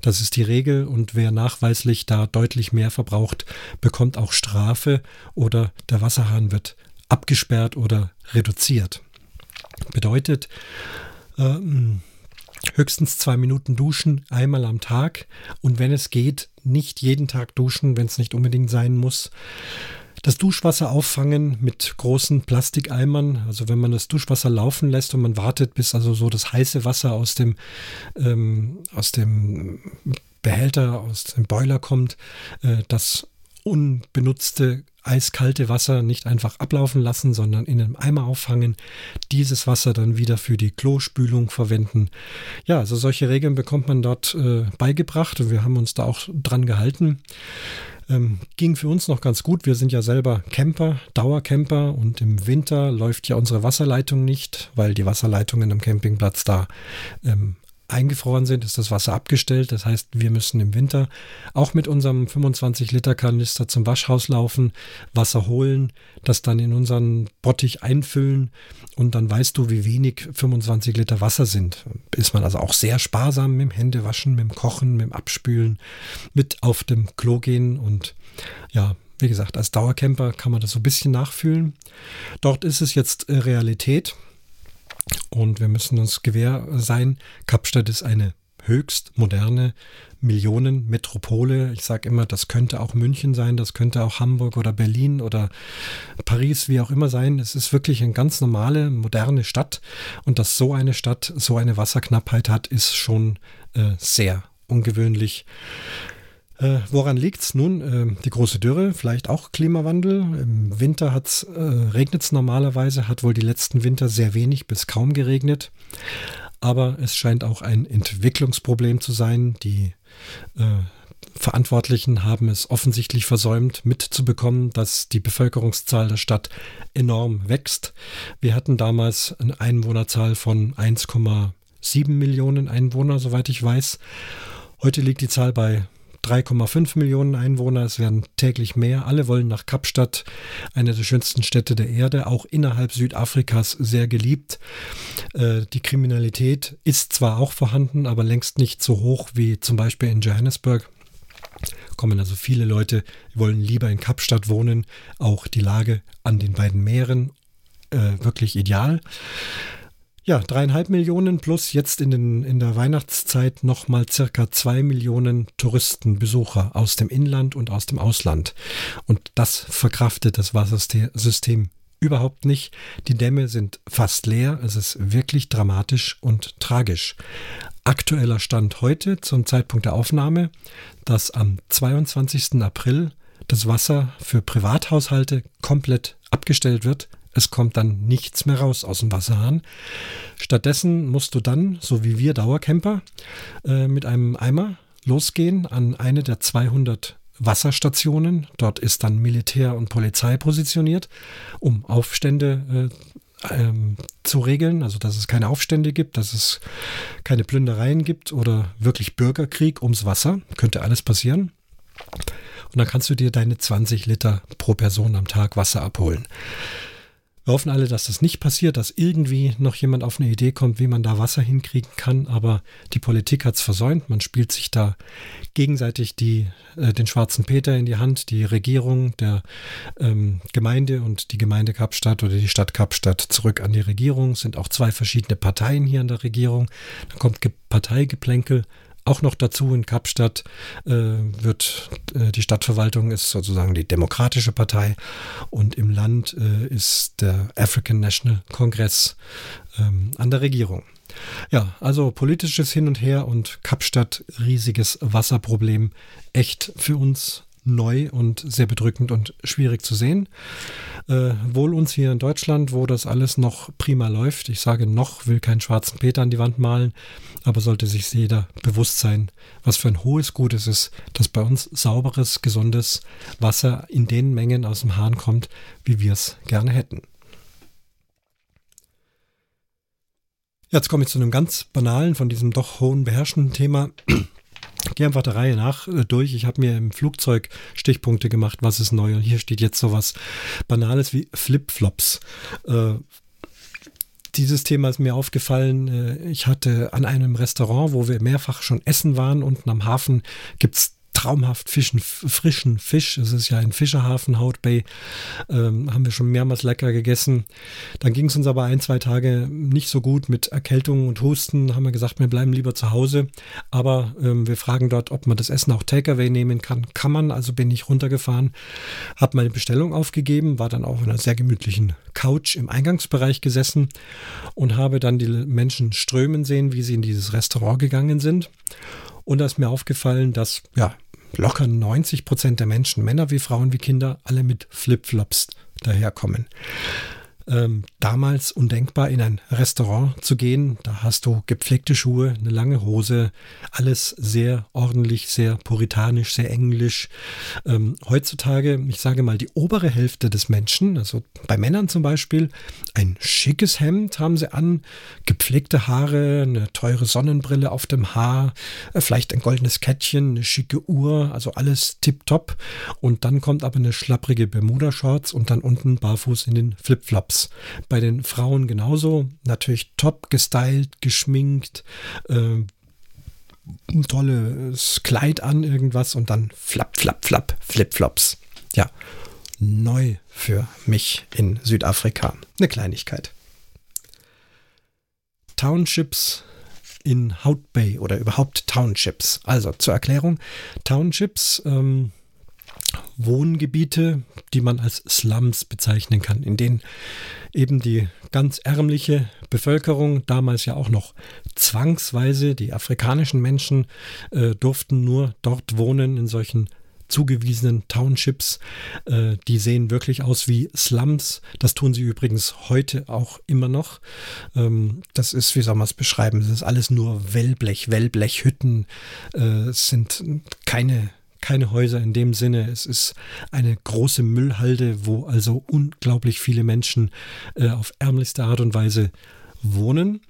S1: Das ist die Regel und wer nachweislich da deutlich mehr verbraucht, bekommt auch Strafe oder der Wasserhahn wird abgesperrt oder reduziert. Bedeutet, ähm, höchstens zwei Minuten duschen, einmal am Tag und wenn es geht, nicht jeden Tag duschen, wenn es nicht unbedingt sein muss. Das Duschwasser auffangen mit großen Plastikeimern, also wenn man das Duschwasser laufen lässt und man wartet, bis also so das heiße Wasser aus dem, ähm, aus dem Behälter, aus dem Boiler kommt, äh, das unbenutzte eiskalte Wasser nicht einfach ablaufen lassen, sondern in einem Eimer auffangen, dieses Wasser dann wieder für die Klospülung verwenden. Ja, also solche Regeln bekommt man dort äh, beigebracht und wir haben uns da auch dran gehalten. Ähm, ging für uns noch ganz gut. Wir sind ja selber Camper, Dauercamper und im Winter läuft ja unsere Wasserleitung nicht, weil die Wasserleitungen am Campingplatz da ähm, eingefroren sind, ist das Wasser abgestellt. Das heißt, wir müssen im Winter auch mit unserem 25-Liter-Kanister zum Waschhaus laufen, Wasser holen, das dann in unseren Bottich einfüllen und dann weißt du, wie wenig 25 Liter Wasser sind. Ist man also auch sehr sparsam mit dem Händewaschen, mit dem Kochen, mit dem Abspülen, mit auf dem Klo gehen und ja, wie gesagt, als Dauercamper kann man das so ein bisschen nachfühlen. Dort ist es jetzt Realität. Und wir müssen uns gewähr sein, Kapstadt ist eine höchst moderne Millionenmetropole. Ich sage immer, das könnte auch München sein, das könnte auch Hamburg oder Berlin oder Paris, wie auch immer sein. Es ist wirklich eine ganz normale, moderne Stadt. Und dass so eine Stadt so eine Wasserknappheit hat, ist schon äh, sehr ungewöhnlich. Äh, woran liegt's nun? Äh, die große Dürre, vielleicht auch Klimawandel. Im Winter hat's, äh, regnet es normalerweise, hat wohl die letzten Winter sehr wenig bis kaum geregnet. Aber es scheint auch ein Entwicklungsproblem zu sein. Die äh, Verantwortlichen haben es offensichtlich versäumt, mitzubekommen, dass die Bevölkerungszahl der Stadt enorm wächst. Wir hatten damals eine Einwohnerzahl von 1,7 Millionen Einwohner, soweit ich weiß. Heute liegt die Zahl bei 3,5 Millionen Einwohner, es werden täglich mehr. Alle wollen nach Kapstadt, eine der schönsten Städte der Erde, auch innerhalb Südafrikas sehr geliebt. Äh, die Kriminalität ist zwar auch vorhanden, aber längst nicht so hoch wie zum Beispiel in Johannesburg kommen also viele Leute, wollen lieber in Kapstadt wohnen. Auch die Lage an den beiden Meeren äh, wirklich ideal. Ja, dreieinhalb Millionen plus jetzt in, den, in der Weihnachtszeit nochmal circa zwei Millionen Touristenbesucher aus dem Inland und aus dem Ausland. Und das verkraftet das Wassersystem überhaupt nicht. Die Dämme sind fast leer. Es ist wirklich dramatisch und tragisch. Aktueller Stand heute zum Zeitpunkt der Aufnahme, dass am 22. April das Wasser für Privathaushalte komplett abgestellt wird, es kommt dann nichts mehr raus aus dem Wasserhahn. Stattdessen musst du dann, so wie wir Dauercamper, äh, mit einem Eimer losgehen an eine der 200 Wasserstationen. Dort ist dann Militär und Polizei positioniert, um Aufstände äh, ähm, zu regeln, also dass es keine Aufstände gibt, dass es keine Plündereien gibt oder wirklich Bürgerkrieg ums Wasser. Könnte alles passieren. Und dann kannst du dir deine 20 Liter pro Person am Tag Wasser abholen. Wir hoffen alle, dass das nicht passiert, dass irgendwie noch jemand auf eine Idee kommt, wie man da Wasser hinkriegen kann, aber die Politik hat es versäumt. Man spielt sich da gegenseitig die, äh, den schwarzen Peter in die Hand, die Regierung der ähm, Gemeinde und die Gemeinde Kapstadt oder die Stadt Kapstadt zurück an die Regierung. Es sind auch zwei verschiedene Parteien hier in der Regierung. Dann kommt Parteigeplänkel auch noch dazu in Kapstadt äh, wird äh, die Stadtverwaltung ist sozusagen die Demokratische Partei und im Land äh, ist der African National Congress ähm, an der Regierung. Ja, also politisches Hin und Her und Kapstadt riesiges Wasserproblem. Echt für uns neu und sehr bedrückend und schwierig zu sehen. Äh, wohl uns hier in Deutschland, wo das alles noch prima läuft. Ich sage noch, will keinen schwarzen Peter an die Wand malen, aber sollte sich jeder bewusst sein, was für ein hohes Gut es ist, dass bei uns sauberes, gesundes Wasser in den Mengen aus dem Hahn kommt, wie wir es gerne hätten. Jetzt komme ich zu einem ganz banalen, von diesem doch hohen beherrschenden Thema. Gehe einfach der Reihe nach äh, durch. Ich habe mir im Flugzeug Stichpunkte gemacht, was ist neu. Und hier steht jetzt sowas Banales wie Flipflops. Äh, dieses Thema ist mir aufgefallen. Äh, ich hatte an einem Restaurant, wo wir mehrfach schon essen waren, unten am Hafen gibt es traumhaft fischen, frischen Fisch. Es ist ja ein Fischerhafen, Haut Bay. Ähm, haben wir schon mehrmals lecker gegessen. Dann ging es uns aber ein, zwei Tage nicht so gut mit Erkältung und Husten. Haben wir gesagt, wir bleiben lieber zu Hause. Aber ähm, wir fragen dort, ob man das Essen auch Takeaway nehmen kann. Kann man. Also bin ich runtergefahren, habe meine Bestellung aufgegeben, war dann auch in einer sehr gemütlichen Couch im Eingangsbereich gesessen und habe dann die Menschen strömen sehen, wie sie in dieses Restaurant gegangen sind. Und da ist mir aufgefallen, dass ja locker 90 Prozent der Menschen, Männer wie Frauen wie Kinder, alle mit Flipflops daherkommen ähm, damals undenkbar, in ein Restaurant zu gehen. Da hast du gepflegte Schuhe, eine lange Hose, alles sehr ordentlich, sehr puritanisch, sehr englisch. Ähm, heutzutage, ich sage mal, die obere Hälfte des Menschen, also bei Männern zum Beispiel, ein schickes Hemd haben sie an, gepflegte Haare, eine teure Sonnenbrille auf dem Haar, äh, vielleicht ein goldenes Kettchen, eine schicke Uhr, also alles tipptopp. Und dann kommt aber eine schlapprige Bermuda-Shorts und dann unten barfuß in den Flipflops. Tops. Bei den Frauen genauso. Natürlich top gestylt, geschminkt, äh, ein tolles Kleid an, irgendwas und dann flapp, flapp, flapp, Flipflops. Ja, neu für mich in Südafrika. Eine Kleinigkeit. Townships in Hout Bay oder überhaupt Townships. Also zur Erklärung, Townships ähm, Wohngebiete, die man als Slums bezeichnen kann, in denen eben die ganz ärmliche Bevölkerung, damals ja auch noch zwangsweise, die afrikanischen Menschen äh, durften nur dort wohnen, in solchen zugewiesenen Townships. Äh, die sehen wirklich aus wie Slums. Das tun sie übrigens heute auch immer noch. Ähm, das ist, wie soll man es beschreiben? Es ist alles nur Wellblech, Wellblechhütten. Äh, es sind keine keine Häuser in dem Sinne. Es ist eine große Müllhalde, wo also unglaublich viele Menschen äh, auf ärmlichste Art und Weise wohnen.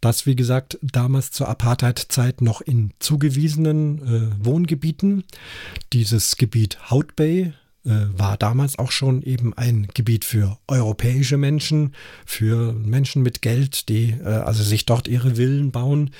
S1: Das, wie gesagt, damals zur Apartheid-Zeit noch in zugewiesenen äh, Wohngebieten. Dieses Gebiet Hout Bay, war damals auch schon eben ein Gebiet für europäische Menschen, für Menschen mit Geld, die äh, also sich dort ihre Villen bauen.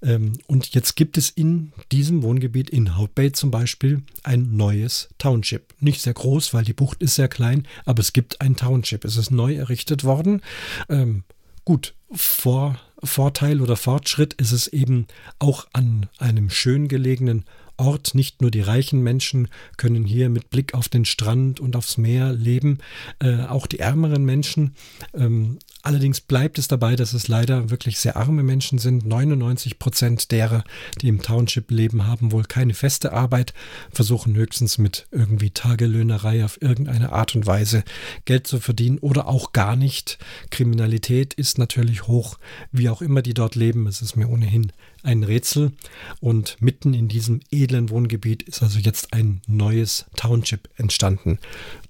S1: Ähm, und jetzt gibt es in diesem Wohngebiet in Hout Bay zum Beispiel ein neues Township. Nicht sehr groß, weil die Bucht ist sehr klein, aber es gibt ein Township. Es ist neu errichtet worden. Ähm, gut, vor Vorteil oder Fortschritt ist es eben auch an einem schön gelegenen Ort. Nicht nur die reichen Menschen können hier mit Blick auf den Strand und aufs Meer leben, äh, auch die ärmeren Menschen. Ähm, allerdings bleibt es dabei, dass es leider wirklich sehr arme Menschen sind. 99 Prozent derer, die im Township leben, haben wohl keine feste Arbeit, versuchen höchstens mit irgendwie Tagelöhnerei auf irgendeine Art und Weise Geld zu verdienen oder auch gar nicht. Kriminalität ist natürlich hoch, wie auch immer die dort leben. Es ist mir ohnehin ein Rätsel. Und mitten in diesem edlen Wohngebiet ist also jetzt ein neues Township entstanden.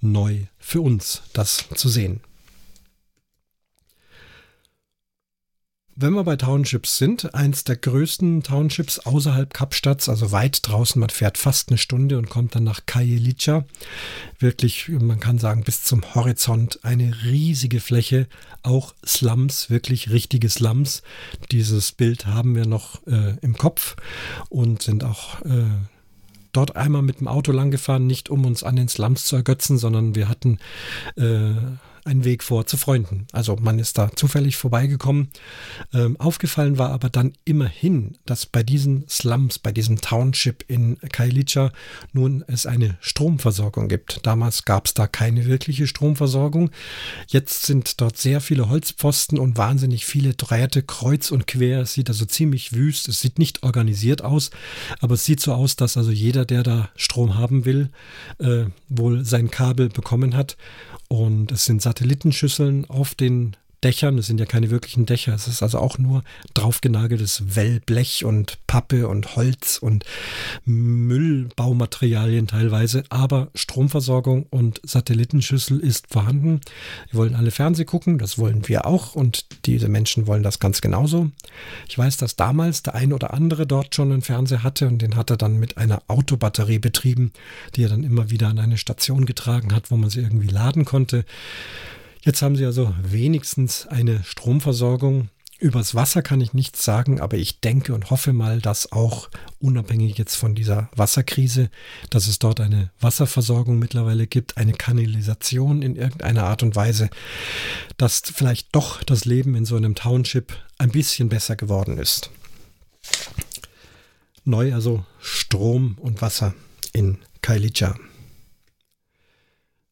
S1: Neu für uns, das zu sehen. Wenn wir bei Townships sind, eins der größten Townships außerhalb Kapstadts, also weit draußen, man fährt fast eine Stunde und kommt dann nach Kajelica. Wirklich, man kann sagen, bis zum Horizont eine riesige Fläche, auch Slums, wirklich richtige Slums. Dieses Bild haben wir noch äh, im Kopf und sind auch äh, dort einmal mit dem Auto lang gefahren, nicht um uns an den Slums zu ergötzen, sondern wir hatten äh, ein Weg vor zu Freunden. Also man ist da zufällig vorbeigekommen. Ähm, aufgefallen war aber dann immerhin, dass bei diesen Slums, bei diesem Township in Kailicha nun es eine Stromversorgung gibt. Damals gab es da keine wirkliche Stromversorgung. Jetzt sind dort sehr viele Holzpfosten und wahnsinnig viele Drähte kreuz und quer. Es sieht also ziemlich wüst. Es sieht nicht organisiert aus, aber es sieht so aus, dass also jeder, der da Strom haben will, äh, wohl sein Kabel bekommen hat. Und es sind Satellitenschüsseln auf den Dächern. Es sind ja keine wirklichen Dächer. Es ist also auch nur draufgenageltes Wellblech und Pappe und Holz und Müllbaumaterialien teilweise. Aber Stromversorgung und Satellitenschüssel ist vorhanden. Wir wollen alle Fernseh gucken. Das wollen wir auch. Und diese Menschen wollen das ganz genauso. Ich weiß, dass damals der ein oder andere dort schon einen Fernseher hatte und den hat er dann mit einer Autobatterie betrieben, die er dann immer wieder an eine Station getragen hat, wo man sie irgendwie laden konnte. Jetzt haben sie also wenigstens eine Stromversorgung. Übers Wasser kann ich nichts sagen, aber ich denke und hoffe mal, dass auch unabhängig jetzt von dieser Wasserkrise, dass es dort eine Wasserversorgung mittlerweile gibt, eine Kanalisation in irgendeiner Art und Weise, dass vielleicht doch das Leben in so einem Township ein bisschen besser geworden ist. Neu also Strom und Wasser in Kailija.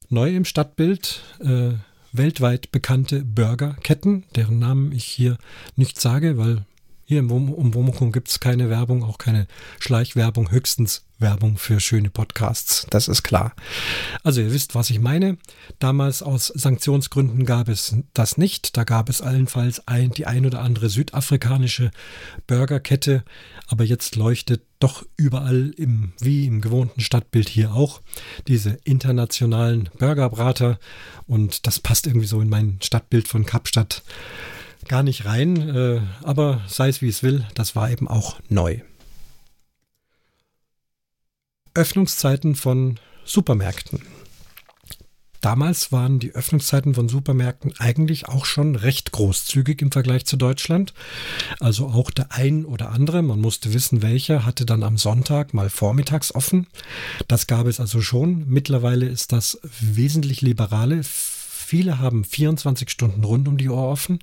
S1: Neu im Stadtbild äh, weltweit bekannte Burgerketten, deren Namen ich hier nicht sage, weil hier im um Womukum gibt es keine Werbung, auch keine Schleichwerbung, höchstens Werbung für schöne Podcasts, das ist klar. Also ihr wisst, was ich meine. Damals aus Sanktionsgründen gab es das nicht. Da gab es allenfalls ein, die ein oder andere südafrikanische Burgerkette, aber jetzt leuchtet doch überall im, wie im gewohnten Stadtbild hier auch, diese internationalen Burgerbrater und das passt irgendwie so in mein Stadtbild von Kapstadt gar nicht rein, äh, aber sei es wie es will, das war eben auch neu. Öffnungszeiten von Supermärkten. Damals waren die Öffnungszeiten von Supermärkten eigentlich auch schon recht großzügig im Vergleich zu Deutschland. Also auch der ein oder andere, man musste wissen, welcher, hatte dann am Sonntag mal vormittags offen. Das gab es also schon. Mittlerweile ist das wesentlich liberale. Viele haben 24 Stunden rund um die Uhr offen.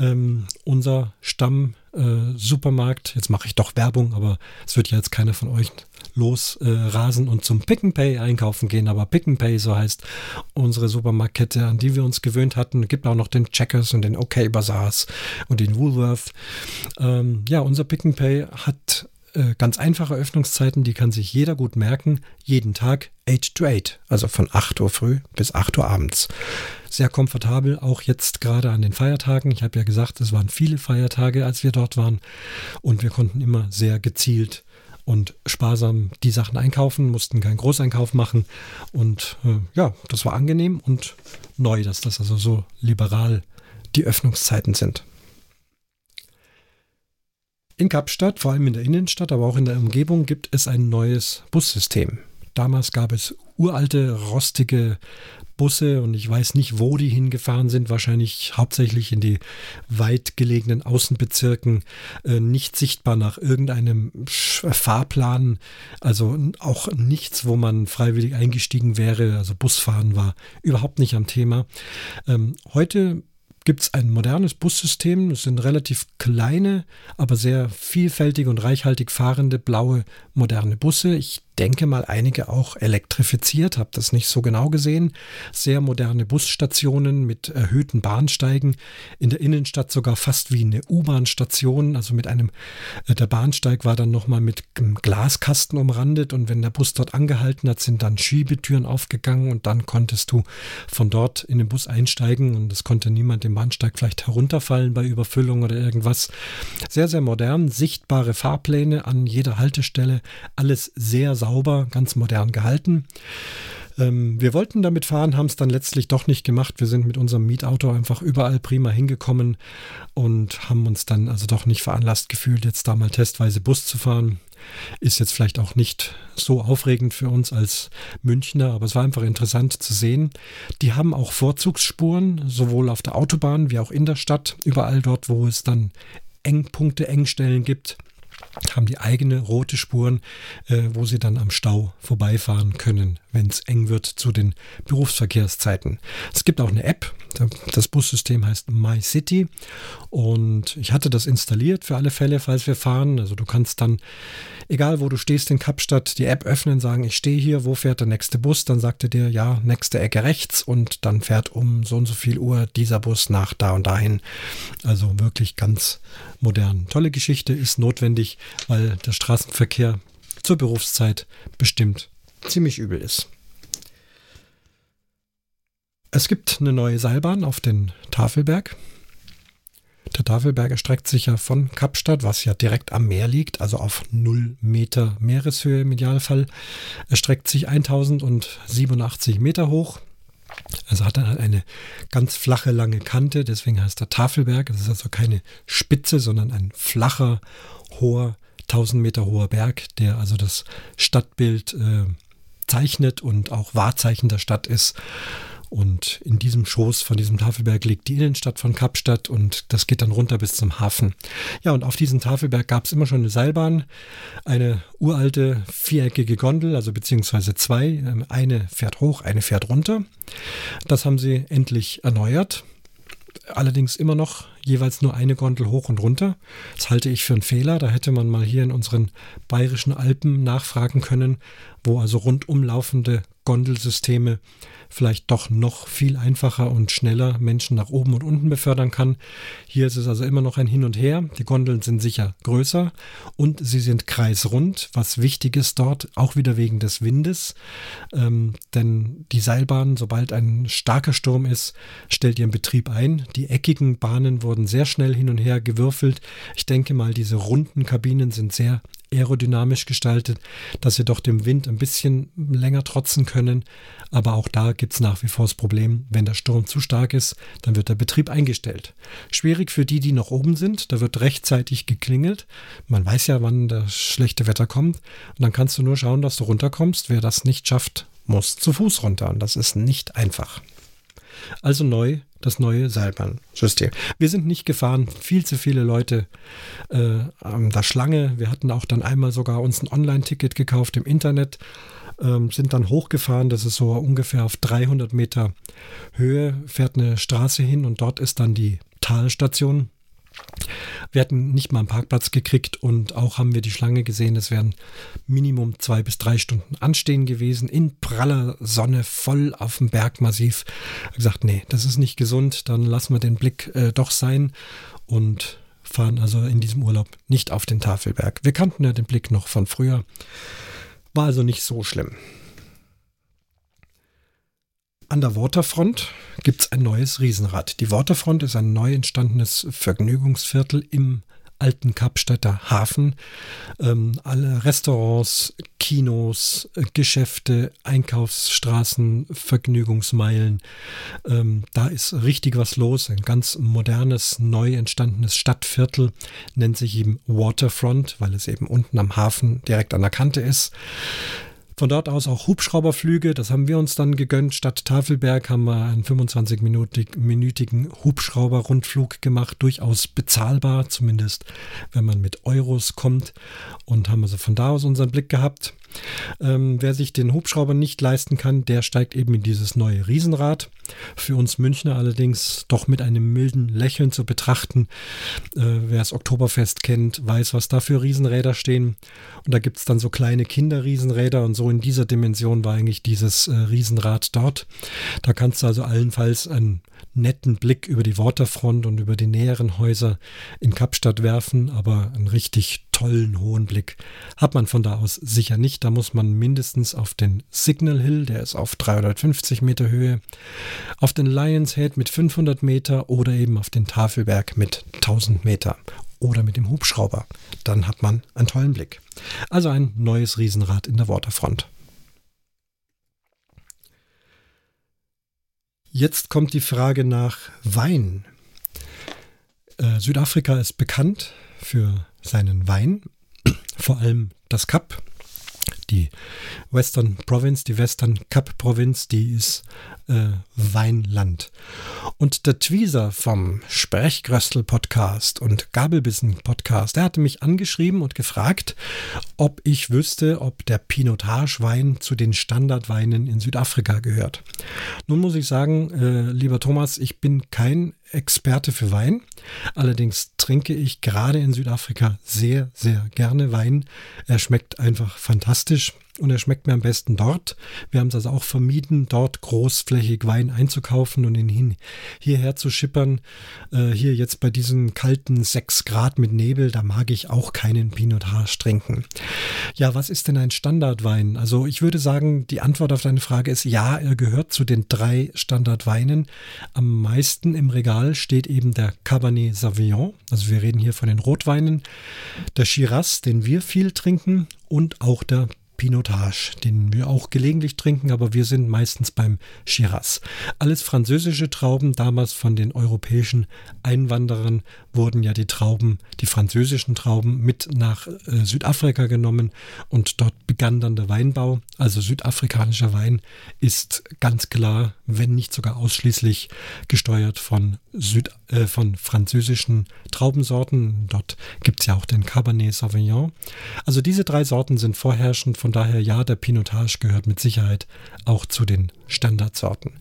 S1: Ähm, unser Stamm äh, Supermarkt, jetzt mache ich doch Werbung, aber es wird ja jetzt keiner von euch losrasen äh, und zum Pick Pay einkaufen gehen. Aber Pick Pay, so heißt unsere Supermarktkette, an die wir uns gewöhnt hatten. Es gibt auch noch den Checkers und den OK Bazaars und den Woolworth. Ähm, ja, unser Pick Pay hat äh, ganz einfache Öffnungszeiten, die kann sich jeder gut merken. Jeden Tag 8 to 8, also von 8 Uhr früh bis 8 Uhr abends. Sehr komfortabel, auch jetzt gerade an den Feiertagen. Ich habe ja gesagt, es waren viele Feiertage, als wir dort waren. Und wir konnten immer sehr gezielt und sparsam die Sachen einkaufen, mussten keinen Großeinkauf machen. Und äh, ja, das war angenehm und neu, dass das also so liberal die Öffnungszeiten sind. In Kapstadt, vor allem in der Innenstadt, aber auch in der Umgebung, gibt es ein neues Bussystem. Damals gab es uralte, rostige Busse und ich weiß nicht, wo die hingefahren sind. Wahrscheinlich hauptsächlich in die weit gelegenen Außenbezirken, äh, nicht sichtbar nach irgendeinem Fahrplan. Also auch nichts, wo man freiwillig eingestiegen wäre. Also Busfahren war überhaupt nicht am Thema. Ähm, heute gibt es ein modernes Bussystem. Es sind relativ kleine, aber sehr vielfältig und reichhaltig fahrende blaue moderne Busse. Ich denke mal einige auch elektrifiziert, habe das nicht so genau gesehen. Sehr moderne Busstationen mit erhöhten Bahnsteigen, in der Innenstadt sogar fast wie eine U-Bahn-Station, also mit einem, äh, der Bahnsteig war dann nochmal mit Glaskasten umrandet und wenn der Bus dort angehalten hat, sind dann Schiebetüren aufgegangen und dann konntest du von dort in den Bus einsteigen und es konnte niemand Bahnsteig vielleicht herunterfallen bei Überfüllung oder irgendwas. Sehr, sehr modern, sichtbare Fahrpläne an jeder Haltestelle, alles sehr sauber, ganz modern gehalten. Ähm, wir wollten damit fahren, haben es dann letztlich doch nicht gemacht. Wir sind mit unserem Mietauto einfach überall prima hingekommen und haben uns dann also doch nicht veranlasst gefühlt, jetzt da mal testweise Bus zu fahren. Ist jetzt vielleicht auch nicht so aufregend für uns als Münchner, aber es war einfach interessant zu sehen. Die haben auch Vorzugsspuren, sowohl auf der Autobahn wie auch in der Stadt, überall dort, wo es dann Engpunkte, Engstellen gibt haben die eigene rote Spuren, äh, wo sie dann am Stau vorbeifahren können, wenn es eng wird zu den Berufsverkehrszeiten. Es gibt auch eine App, das Bussystem heißt MyCity und ich hatte das installiert für alle Fälle, falls wir fahren. Also du kannst dann, egal wo du stehst in Kapstadt, die App öffnen, sagen, ich stehe hier, wo fährt der nächste Bus? Dann sagt er dir, ja, nächste Ecke rechts und dann fährt um so und so viel Uhr dieser Bus nach da und dahin. Also wirklich ganz modern. Tolle Geschichte ist notwendig, weil der Straßenverkehr zur Berufszeit bestimmt ziemlich übel ist. Es gibt eine neue Seilbahn auf den Tafelberg. Der Tafelberg erstreckt sich ja von Kapstadt, was ja direkt am Meer liegt, also auf 0 Meter Meereshöhe im Idealfall, erstreckt sich 1087 Meter hoch. Also hat er halt eine ganz flache, lange Kante, deswegen heißt er Tafelberg. Das ist also keine Spitze, sondern ein flacher, hoher, 1000 Meter hoher Berg, der also das Stadtbild äh, zeichnet und auch Wahrzeichen der Stadt ist. Und in diesem Schoß von diesem Tafelberg liegt die Innenstadt von Kapstadt und das geht dann runter bis zum Hafen. Ja, und auf diesem Tafelberg gab es immer schon eine Seilbahn, eine uralte viereckige Gondel, also beziehungsweise zwei. Ähm, eine fährt hoch, eine fährt runter. Das haben sie endlich erneuert allerdings immer noch jeweils nur eine Gondel hoch und runter. Das halte ich für einen Fehler. Da hätte man mal hier in unseren bayerischen Alpen nachfragen können, wo also rundum laufende Gondelsysteme vielleicht doch noch viel einfacher und schneller Menschen nach oben und unten befördern kann. Hier ist es also immer noch ein Hin und Her. Die Gondeln sind sicher größer und sie sind kreisrund, was wichtig ist dort, auch wieder wegen des Windes. Ähm, denn die Seilbahn, sobald ein starker Sturm ist, stellt ihren Betrieb ein. Die eckigen Bahnen wurden sehr schnell hin und her gewürfelt. Ich denke mal, diese runden Kabinen sind sehr aerodynamisch gestaltet, dass sie doch dem Wind ein bisschen länger trotzen können. Aber auch da gibt es nach wie vor das Problem, wenn der Sturm zu stark ist, dann wird der Betrieb eingestellt. Schwierig für die, die noch oben sind, da wird rechtzeitig geklingelt. Man weiß ja, wann das schlechte Wetter kommt. Und dann kannst du nur schauen, dass du runterkommst. Wer das nicht schafft, muss zu Fuß runter. Und das ist nicht einfach. Also neu das neue Seilbahnsystem. Wir sind nicht gefahren, viel zu viele Leute äh, an der Schlange. Wir hatten auch dann einmal sogar uns ein Online-Ticket gekauft im Internet, ähm, sind dann hochgefahren. Das ist so ungefähr auf 300 Meter Höhe, fährt eine Straße hin und dort ist dann die Talstation. Wir hatten nicht mal einen Parkplatz gekriegt und auch haben wir die Schlange gesehen. Es wären Minimum zwei bis drei Stunden anstehen gewesen, in praller Sonne, voll auf dem Bergmassiv. Ich habe gesagt, nee, das ist nicht gesund, dann lassen wir den Blick äh, doch sein und fahren also in diesem Urlaub nicht auf den Tafelberg. Wir kannten ja den Blick noch von früher. War also nicht so schlimm. An der Waterfront gibt es ein neues Riesenrad. Die Waterfront ist ein neu entstandenes Vergnügungsviertel im alten Kapstädter Hafen. Ähm, alle Restaurants, Kinos, Geschäfte, Einkaufsstraßen, Vergnügungsmeilen. Ähm, da ist richtig was los. Ein ganz modernes, neu entstandenes Stadtviertel nennt sich eben Waterfront, weil es eben unten am Hafen direkt an der Kante ist. Von dort aus auch Hubschrauberflüge, das haben wir uns dann gegönnt. Statt Tafelberg haben wir einen 25-minütigen Hubschrauber-Rundflug gemacht, durchaus bezahlbar, zumindest wenn man mit Euros kommt. Und haben also von da aus unseren Blick gehabt. Ähm, wer sich den Hubschrauber nicht leisten kann, der steigt eben in dieses neue Riesenrad. Für uns Münchner allerdings doch mit einem milden Lächeln zu betrachten. Äh, wer das Oktoberfest kennt, weiß, was da für Riesenräder stehen. Und da gibt es dann so kleine Kinderriesenräder und so in dieser Dimension war eigentlich dieses äh, Riesenrad dort. Da kannst du also allenfalls einen netten Blick über die Waterfront und über die näheren Häuser in Kapstadt werfen, aber einen richtig tollen hohen Blick hat man von da aus sicher nicht. Da muss man mindestens auf den Signal Hill, der ist auf 350 Meter Höhe, auf den Lions Head mit 500 Meter oder eben auf den Tafelberg mit 1000 Meter oder mit dem Hubschrauber. Dann hat man einen tollen Blick. Also ein neues Riesenrad in der Waterfront. Jetzt kommt die Frage nach Wein. Äh, Südafrika ist bekannt für seinen Wein, vor allem das Kap. die Western Province, die Western Cup Provinz, die ist äh, Weinland. Und der Tweezer vom Sprechgröstel Podcast und Gabelbissen Podcast, der hatte mich angeschrieben und gefragt, ob ich wüsste, ob der Pinotage Wein zu den Standardweinen in Südafrika gehört. Nun muss ich sagen, äh, lieber Thomas, ich bin kein Experte für Wein. Allerdings trinke ich gerade in Südafrika sehr, sehr gerne Wein. Er schmeckt einfach fantastisch und er schmeckt mir am besten dort. Wir haben es also auch vermieden, dort großflächig Wein einzukaufen und ihn hin, hierher zu schippern. Äh, hier jetzt bei diesen kalten 6 Grad mit Nebel, da mag ich auch keinen Pinotage trinken. Ja, was ist denn ein Standardwein? Also ich würde sagen, die Antwort auf deine Frage ist ja, er gehört zu den drei Standardweinen. Am meisten im Regal steht eben der Cabernet Sauvignon. Also wir reden hier von den Rotweinen, der Shiraz, den wir viel trinken und auch der Pinotage, den wir auch gelegentlich trinken, aber wir sind meistens beim Shiraz. Alles französische Trauben, damals von den europäischen Einwanderern wurden ja die Trauben, die französischen Trauben mit nach äh, Südafrika genommen und dort begann dann der Weinbau. Also südafrikanischer Wein ist ganz klar, wenn nicht sogar ausschließlich gesteuert von, Süd, äh, von französischen Traubensorten. Dort gibt es ja auch den Cabernet Sauvignon. Also diese drei Sorten sind vorherrschend von daher ja, der Pinotage gehört mit Sicherheit auch zu den Standardsorten.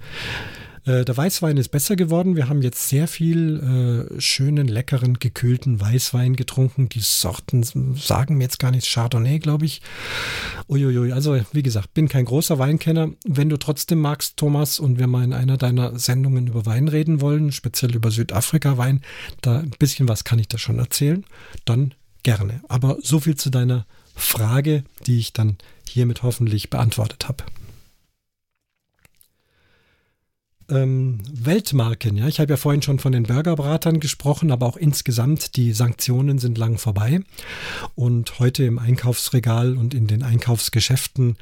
S1: Äh, der Weißwein ist besser geworden. Wir haben jetzt sehr viel äh, schönen, leckeren, gekühlten Weißwein getrunken. Die Sorten sagen mir jetzt gar nichts. Chardonnay, glaube ich. Uiuiui. Also, wie gesagt, bin kein großer Weinkenner. Wenn du trotzdem magst, Thomas, und wir mal in einer deiner Sendungen über Wein reden wollen, speziell über Südafrika-Wein, da ein bisschen was kann ich da schon erzählen, dann gerne. Aber so viel zu deiner Frage, die ich dann hiermit hoffentlich beantwortet habe. Ähm, Weltmarken, ja, ich habe ja vorhin schon von den Burgerbratern gesprochen, aber auch insgesamt die Sanktionen sind lang vorbei und heute im Einkaufsregal und in den Einkaufsgeschäften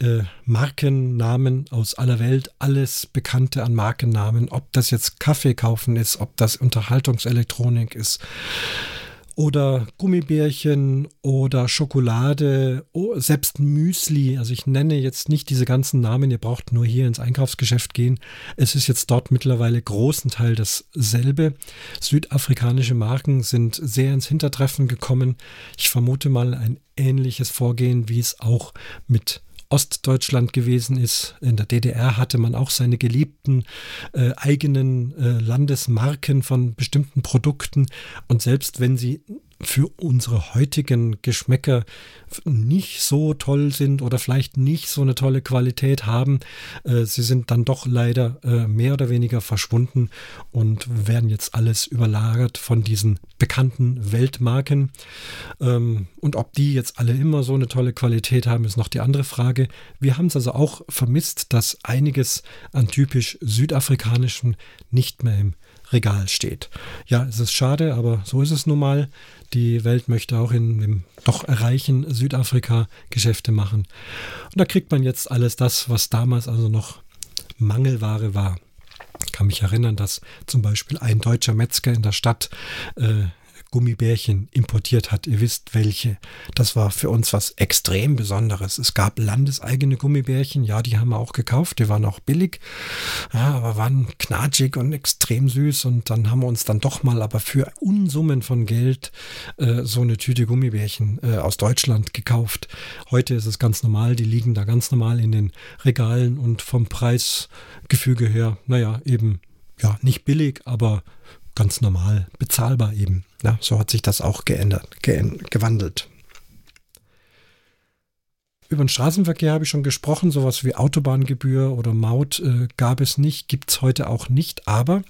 S1: äh, Markennamen aus aller Welt, alles Bekannte an Markennamen, ob das jetzt Kaffee kaufen ist, ob das Unterhaltungselektronik ist oder Gummibärchen oder Schokolade, oh, selbst Müsli. Also ich nenne jetzt nicht diese ganzen Namen, ihr braucht nur hier ins Einkaufsgeschäft gehen. Es ist jetzt dort mittlerweile großen Teil dasselbe. Südafrikanische Marken sind sehr ins Hintertreffen gekommen. Ich vermute mal ein ähnliches Vorgehen, wie es auch mit Ostdeutschland gewesen ist. In der DDR hatte man auch seine geliebten äh, eigenen äh, Landesmarken von bestimmten Produkten. Und selbst wenn sie für unsere heutigen Geschmäcker nicht so toll sind oder vielleicht nicht so eine tolle Qualität haben. Äh, sie sind dann doch leider äh, mehr oder weniger verschwunden und werden jetzt alles überlagert von diesen bekannten Weltmarken. Ähm, und ob die jetzt alle immer so eine tolle Qualität haben, ist noch die andere Frage. Wir haben es also auch vermisst, dass einiges an typisch südafrikanischem nicht mehr im Regal steht. Ja, es ist schade, aber so ist es nun mal. Die Welt möchte auch in dem doch erreichen Südafrika Geschäfte machen. Und da kriegt man jetzt alles das, was damals also noch Mangelware war. Ich kann mich erinnern, dass zum Beispiel ein deutscher Metzger in der Stadt äh, Gummibärchen importiert hat. Ihr wisst welche. Das war für uns was extrem Besonderes. Es gab landeseigene Gummibärchen, ja, die haben wir auch gekauft, die waren auch billig, ja, aber waren knatschig und extrem süß und dann haben wir uns dann doch mal aber für Unsummen von Geld äh, so eine Tüte Gummibärchen äh, aus Deutschland gekauft. Heute ist es ganz normal, die liegen da ganz normal in den Regalen und vom Preisgefüge her, naja, eben ja, nicht billig, aber ganz normal bezahlbar eben. Ja, so hat sich das auch geändert, ge gewandelt. Über den Straßenverkehr habe ich schon gesprochen. Sowas wie Autobahngebühr oder Maut äh, gab es nicht, gibt es heute auch nicht. Aber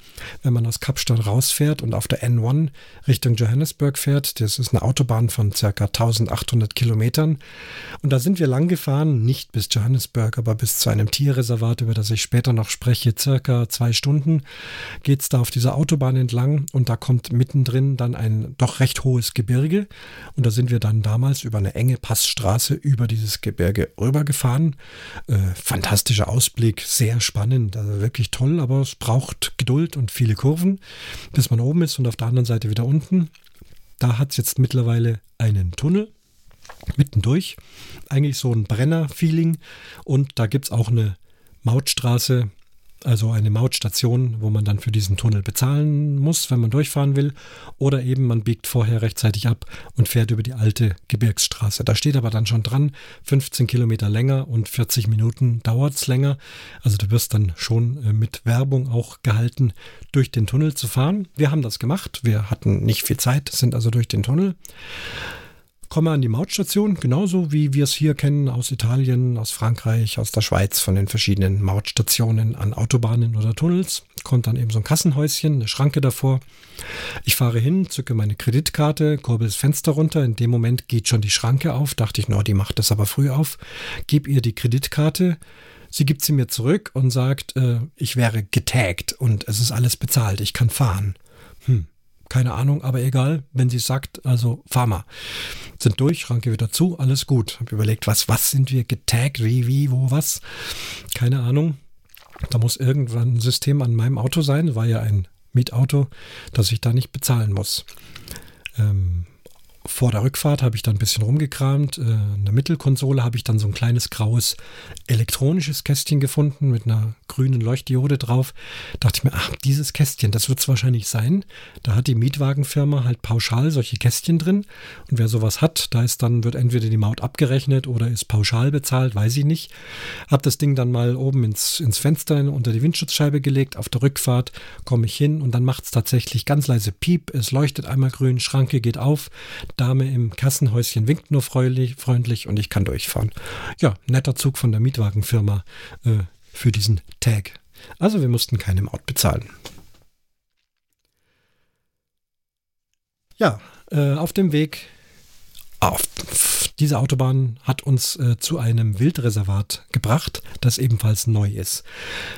S1: wenn man aus Kapstadt rausfährt und auf der N1 Richtung Johannesburg fährt, das ist eine Autobahn von ca. 1800 Kilometern. Und da sind wir lang gefahren, nicht bis Johannesburg, aber bis zu einem Tierreservat, über das ich später noch spreche, circa zwei Stunden geht es da auf dieser Autobahn entlang und da kommt mittendrin dann ein doch recht hohes Gebirge. Und da sind wir dann damals über eine enge Passstraße über dieses Gebirge Gebirge rübergefahren. Äh, fantastischer Ausblick, sehr spannend, also wirklich toll, aber es braucht Geduld und viele Kurven, bis man oben ist und auf der anderen Seite wieder unten. Da hat es jetzt mittlerweile einen Tunnel. mittendurch. Eigentlich so ein Brenner-Feeling. Und da gibt es auch eine Mautstraße, also eine Mautstation, wo man dann für diesen Tunnel bezahlen muss, wenn man durchfahren will. Oder eben man biegt vorher rechtzeitig ab und fährt über die alte Gebirgsstraße. Da steht aber dann schon dran, 15 Kilometer länger und 40 Minuten dauert es länger. Also du wirst dann schon äh, mit Werbung auch gehalten, durch den Tunnel zu fahren. Wir haben das gemacht. Wir hatten nicht viel Zeit, sind also durch den Tunnel komme an die Mautstation, genauso wie wir es hier kennen aus Italien, aus Frankreich, aus der Schweiz, von den verschiedenen Mautstationen an Autobahnen oder Tunnels. Kommt dann eben so ein Kassenhäuschen, eine Schranke davor. Ich fahre hin, zücke meine Kreditkarte, kurbel das Fenster runter. In dem Moment geht schon die Schranke auf. Dachte ich, no, die macht das aber früh auf. Gebe ihr die Kreditkarte. Sie gibt sie mir zurück und sagt, äh, ich wäre getaggt und es ist alles bezahlt. Ich kann fahren. Hm. Keine Ahnung, aber egal, wenn sie sagt, also mal. Sind durch, Schranke wieder zu, alles gut. Hab überlegt, was, was sind wir getaggt, wie, wie, wo, was? Keine Ahnung. Da muss irgendwann ein System an meinem Auto sein, war ja ein Mietauto, dass ich da nicht bezahlen muss. Ähm, vor der Rückfahrt habe ich dann ein bisschen rumgekramt. Äh, in der Mittelkonsole habe ich dann so ein kleines graues elektronisches Kästchen gefunden mit einer grünen Leuchtdiode drauf. Da dachte ich mir, ach, dieses Kästchen, das wird es wahrscheinlich sein. Da hat die Mietwagenfirma halt pauschal solche Kästchen drin. Und wer sowas hat, da ist dann, wird entweder die Maut abgerechnet oder ist pauschal bezahlt, weiß ich nicht. Habe das Ding dann mal oben ins, ins Fenster unter die Windschutzscheibe gelegt. Auf der Rückfahrt komme ich hin und dann macht es tatsächlich ganz leise Piep. Es leuchtet einmal grün, Schranke geht auf. Dame im Kassenhäuschen winkt nur freundlich, freundlich und ich kann durchfahren. Ja, netter Zug von der Mietwagenfirma äh, für diesen Tag. Also wir mussten keine Maut bezahlen. Ja, äh, auf dem Weg auf diese Autobahn hat uns äh, zu einem Wildreservat gebracht, das ebenfalls neu ist.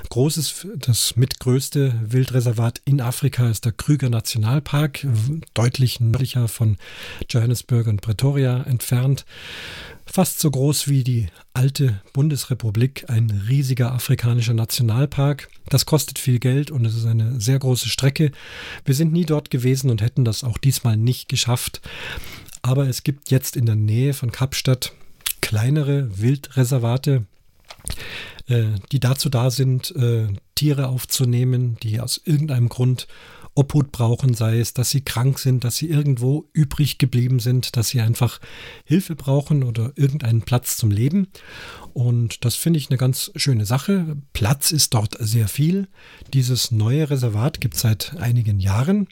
S1: Großes, das mitgrößte Wildreservat in Afrika ist der Krüger Nationalpark, deutlich nördlicher von Johannesburg und Pretoria entfernt. Fast so groß wie die alte Bundesrepublik, ein riesiger afrikanischer Nationalpark. Das kostet viel Geld und es ist eine sehr große Strecke. Wir sind nie dort gewesen und hätten das auch diesmal nicht geschafft. Aber es gibt jetzt in der Nähe von Kapstadt kleinere Wildreservate, äh, die dazu da sind, äh, Tiere aufzunehmen, die aus irgendeinem Grund Obhut brauchen, sei es, dass sie krank sind, dass sie irgendwo übrig geblieben sind, dass sie einfach Hilfe brauchen oder irgendeinen Platz zum Leben. Und das finde ich eine ganz schöne Sache. Platz ist dort sehr viel. Dieses neue Reservat gibt es seit einigen Jahren,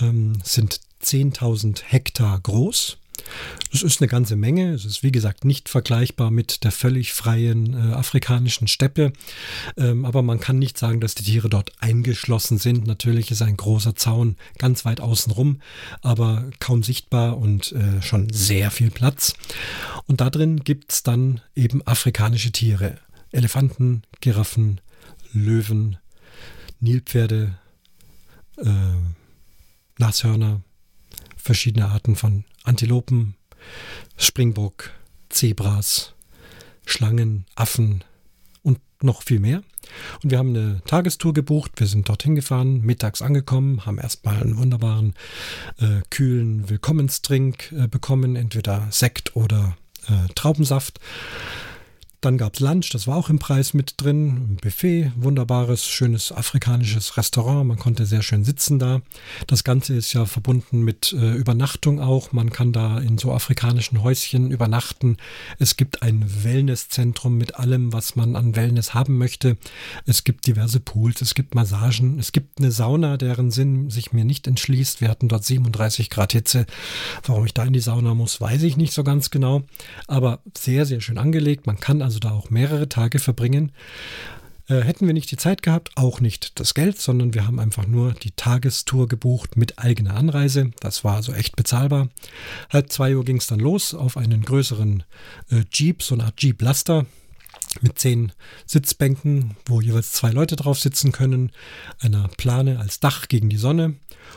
S1: ähm, sind 10.000 Hektar groß. Das ist eine ganze Menge. Es ist wie gesagt nicht vergleichbar mit der völlig freien äh, afrikanischen Steppe. Ähm, aber man kann nicht sagen, dass die Tiere dort eingeschlossen sind. Natürlich ist ein großer Zaun ganz weit außen rum, aber kaum sichtbar und äh, schon sehr viel Platz. Und da drin gibt es dann eben afrikanische Tiere. Elefanten, Giraffen, Löwen, Nilpferde, äh, Nashörner, verschiedene Arten von Antilopen, Springbock, Zebras, Schlangen, Affen und noch viel mehr. Und wir haben eine Tagestour gebucht. Wir sind dorthin gefahren, mittags angekommen, haben erstmal einen wunderbaren, äh, kühlen Willkommenstrink äh, bekommen, entweder Sekt oder äh, Traubensaft. Dann gab es Lunch, das war auch im Preis mit drin. Ein Buffet, wunderbares, schönes afrikanisches Restaurant. Man konnte sehr schön sitzen da. Das Ganze ist ja verbunden mit äh, Übernachtung auch. Man kann da in so afrikanischen Häuschen übernachten. Es gibt ein Wellnesszentrum mit allem, was man an Wellness haben möchte. Es gibt diverse Pools, es gibt Massagen, es gibt eine Sauna, deren Sinn sich mir nicht entschließt. Wir hatten dort 37 Grad Hitze. Warum ich da in die Sauna muss, weiß ich nicht so ganz genau. Aber sehr, sehr schön angelegt. Man kann also da auch mehrere Tage verbringen. Äh, hätten wir nicht die Zeit gehabt, auch nicht das Geld, sondern wir haben einfach nur die Tagestour gebucht mit eigener Anreise. Das war also echt bezahlbar. Halb zwei Uhr ging es dann los auf einen größeren äh, Jeep, so eine Art Jeep Laster mit zehn Sitzbänken, wo jeweils zwei Leute drauf sitzen können, einer Plane als Dach gegen die Sonne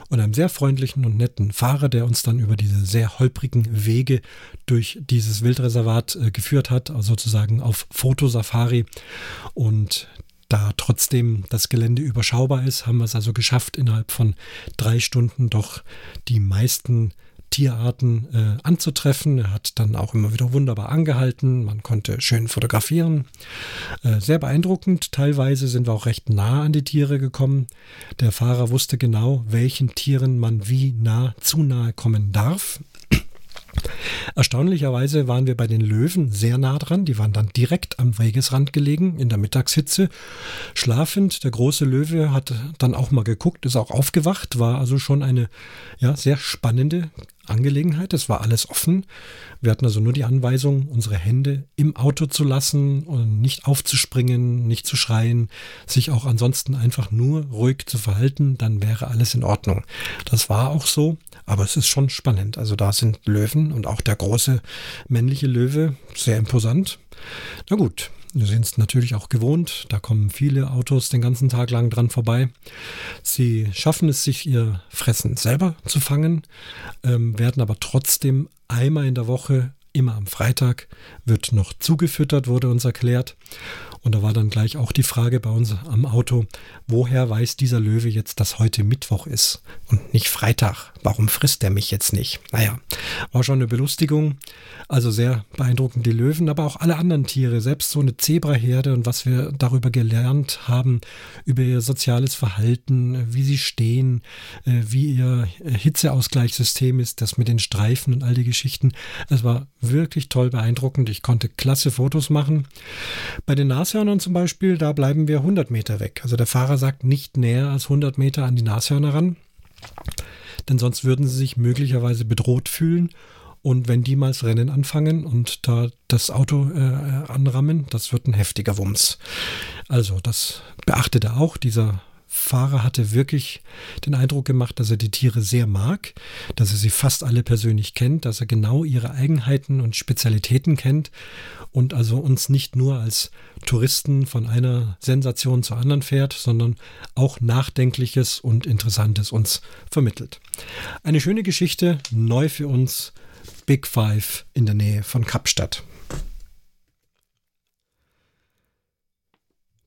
S1: und einem sehr freundlichen und netten Fahrer, der uns dann über diese sehr holprigen Wege durch dieses Wildreservat äh, geführt hat, also sozusagen auf Fotosafari. Und da trotzdem das Gelände überschaubar ist, haben wir es also geschafft, innerhalb von drei Stunden doch die meisten Tierarten äh, anzutreffen. Er hat dann auch immer wieder wunderbar angehalten. Man konnte schön fotografieren. Äh, sehr beeindruckend. Teilweise sind wir auch recht nah an die Tiere gekommen. Der Fahrer wusste genau, welchen Tieren man wie nah zu nahe kommen darf. Erstaunlicherweise waren wir bei den Löwen sehr nah dran. Die waren dann direkt am Wegesrand gelegen, in der Mittagshitze. Schlafend, der große Löwe hat dann auch mal geguckt, ist auch aufgewacht, war also schon eine ja, sehr spannende Angelegenheit. Es war alles offen. Wir hatten also nur die Anweisung, unsere Hände im Auto zu lassen und nicht aufzuspringen, nicht zu schreien, sich auch ansonsten einfach nur ruhig zu verhalten, dann wäre alles in Ordnung. Das war auch so, aber es ist schon spannend. Also da sind Löwen und auch der große männliche Löwe sehr imposant. Na gut, wir sind es natürlich auch gewohnt. Da kommen viele Autos den ganzen Tag lang dran vorbei. Sie schaffen es sich, ihr Fressen selber zu fangen, ähm, werden aber trotzdem einmal in der Woche, immer am Freitag, wird noch zugefüttert, wurde uns erklärt. Und da war dann gleich auch die Frage bei uns am Auto, woher weiß dieser Löwe jetzt, dass heute Mittwoch ist und nicht Freitag? Warum frisst er mich jetzt nicht? Naja, war schon eine Belustigung. Also sehr beeindruckend die Löwen, aber auch alle anderen Tiere, selbst so eine Zebraherde und was wir darüber gelernt haben, über ihr soziales Verhalten, wie sie stehen, äh, wie ihr Hitzeausgleichssystem ist, das mit den Streifen und all die Geschichten. Es war wirklich toll beeindruckend. Ich konnte klasse Fotos machen. Bei den Nashörnern zum Beispiel, da bleiben wir 100 Meter weg. Also der Fahrer sagt nicht näher als 100 Meter an die Nashörner ran, denn sonst würden sie sich möglicherweise bedroht fühlen und wenn die mal das Rennen anfangen und da das Auto äh, anrammen, das wird ein heftiger Wumms. Also das beachtet er auch. Dieser Fahrer hatte wirklich den Eindruck gemacht, dass er die Tiere sehr mag, dass er sie fast alle persönlich kennt, dass er genau ihre Eigenheiten und Spezialitäten kennt und also uns nicht nur als Touristen von einer Sensation zur anderen fährt, sondern auch Nachdenkliches und Interessantes uns vermittelt. Eine schöne Geschichte, neu für uns, Big Five in der Nähe von Kapstadt.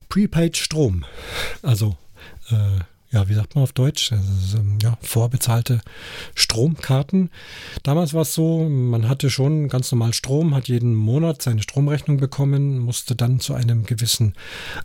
S1: Prepaid Strom, also äh, ja, wie sagt man auf Deutsch? Also, ja, vorbezahlte Stromkarten. Damals war es so, man hatte schon ganz normal Strom, hat jeden Monat seine Stromrechnung bekommen, musste dann zu einem gewissen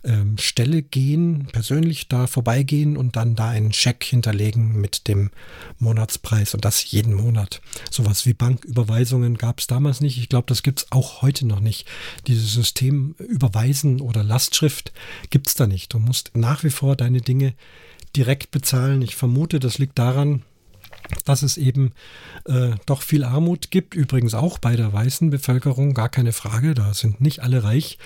S1: ähm, Stelle gehen, persönlich da vorbeigehen und dann da einen Scheck hinterlegen mit dem Monatspreis und das jeden Monat. Sowas wie Banküberweisungen gab es damals nicht. Ich glaube, das gibt es auch heute noch nicht. Dieses System Überweisen oder Lastschrift gibt es da nicht. Du musst nach wie vor deine Dinge direkt bezahlen. Ich vermute, das liegt daran, dass es eben äh, doch viel Armut gibt, übrigens auch bei der weißen Bevölkerung, gar keine Frage, da sind nicht alle reich.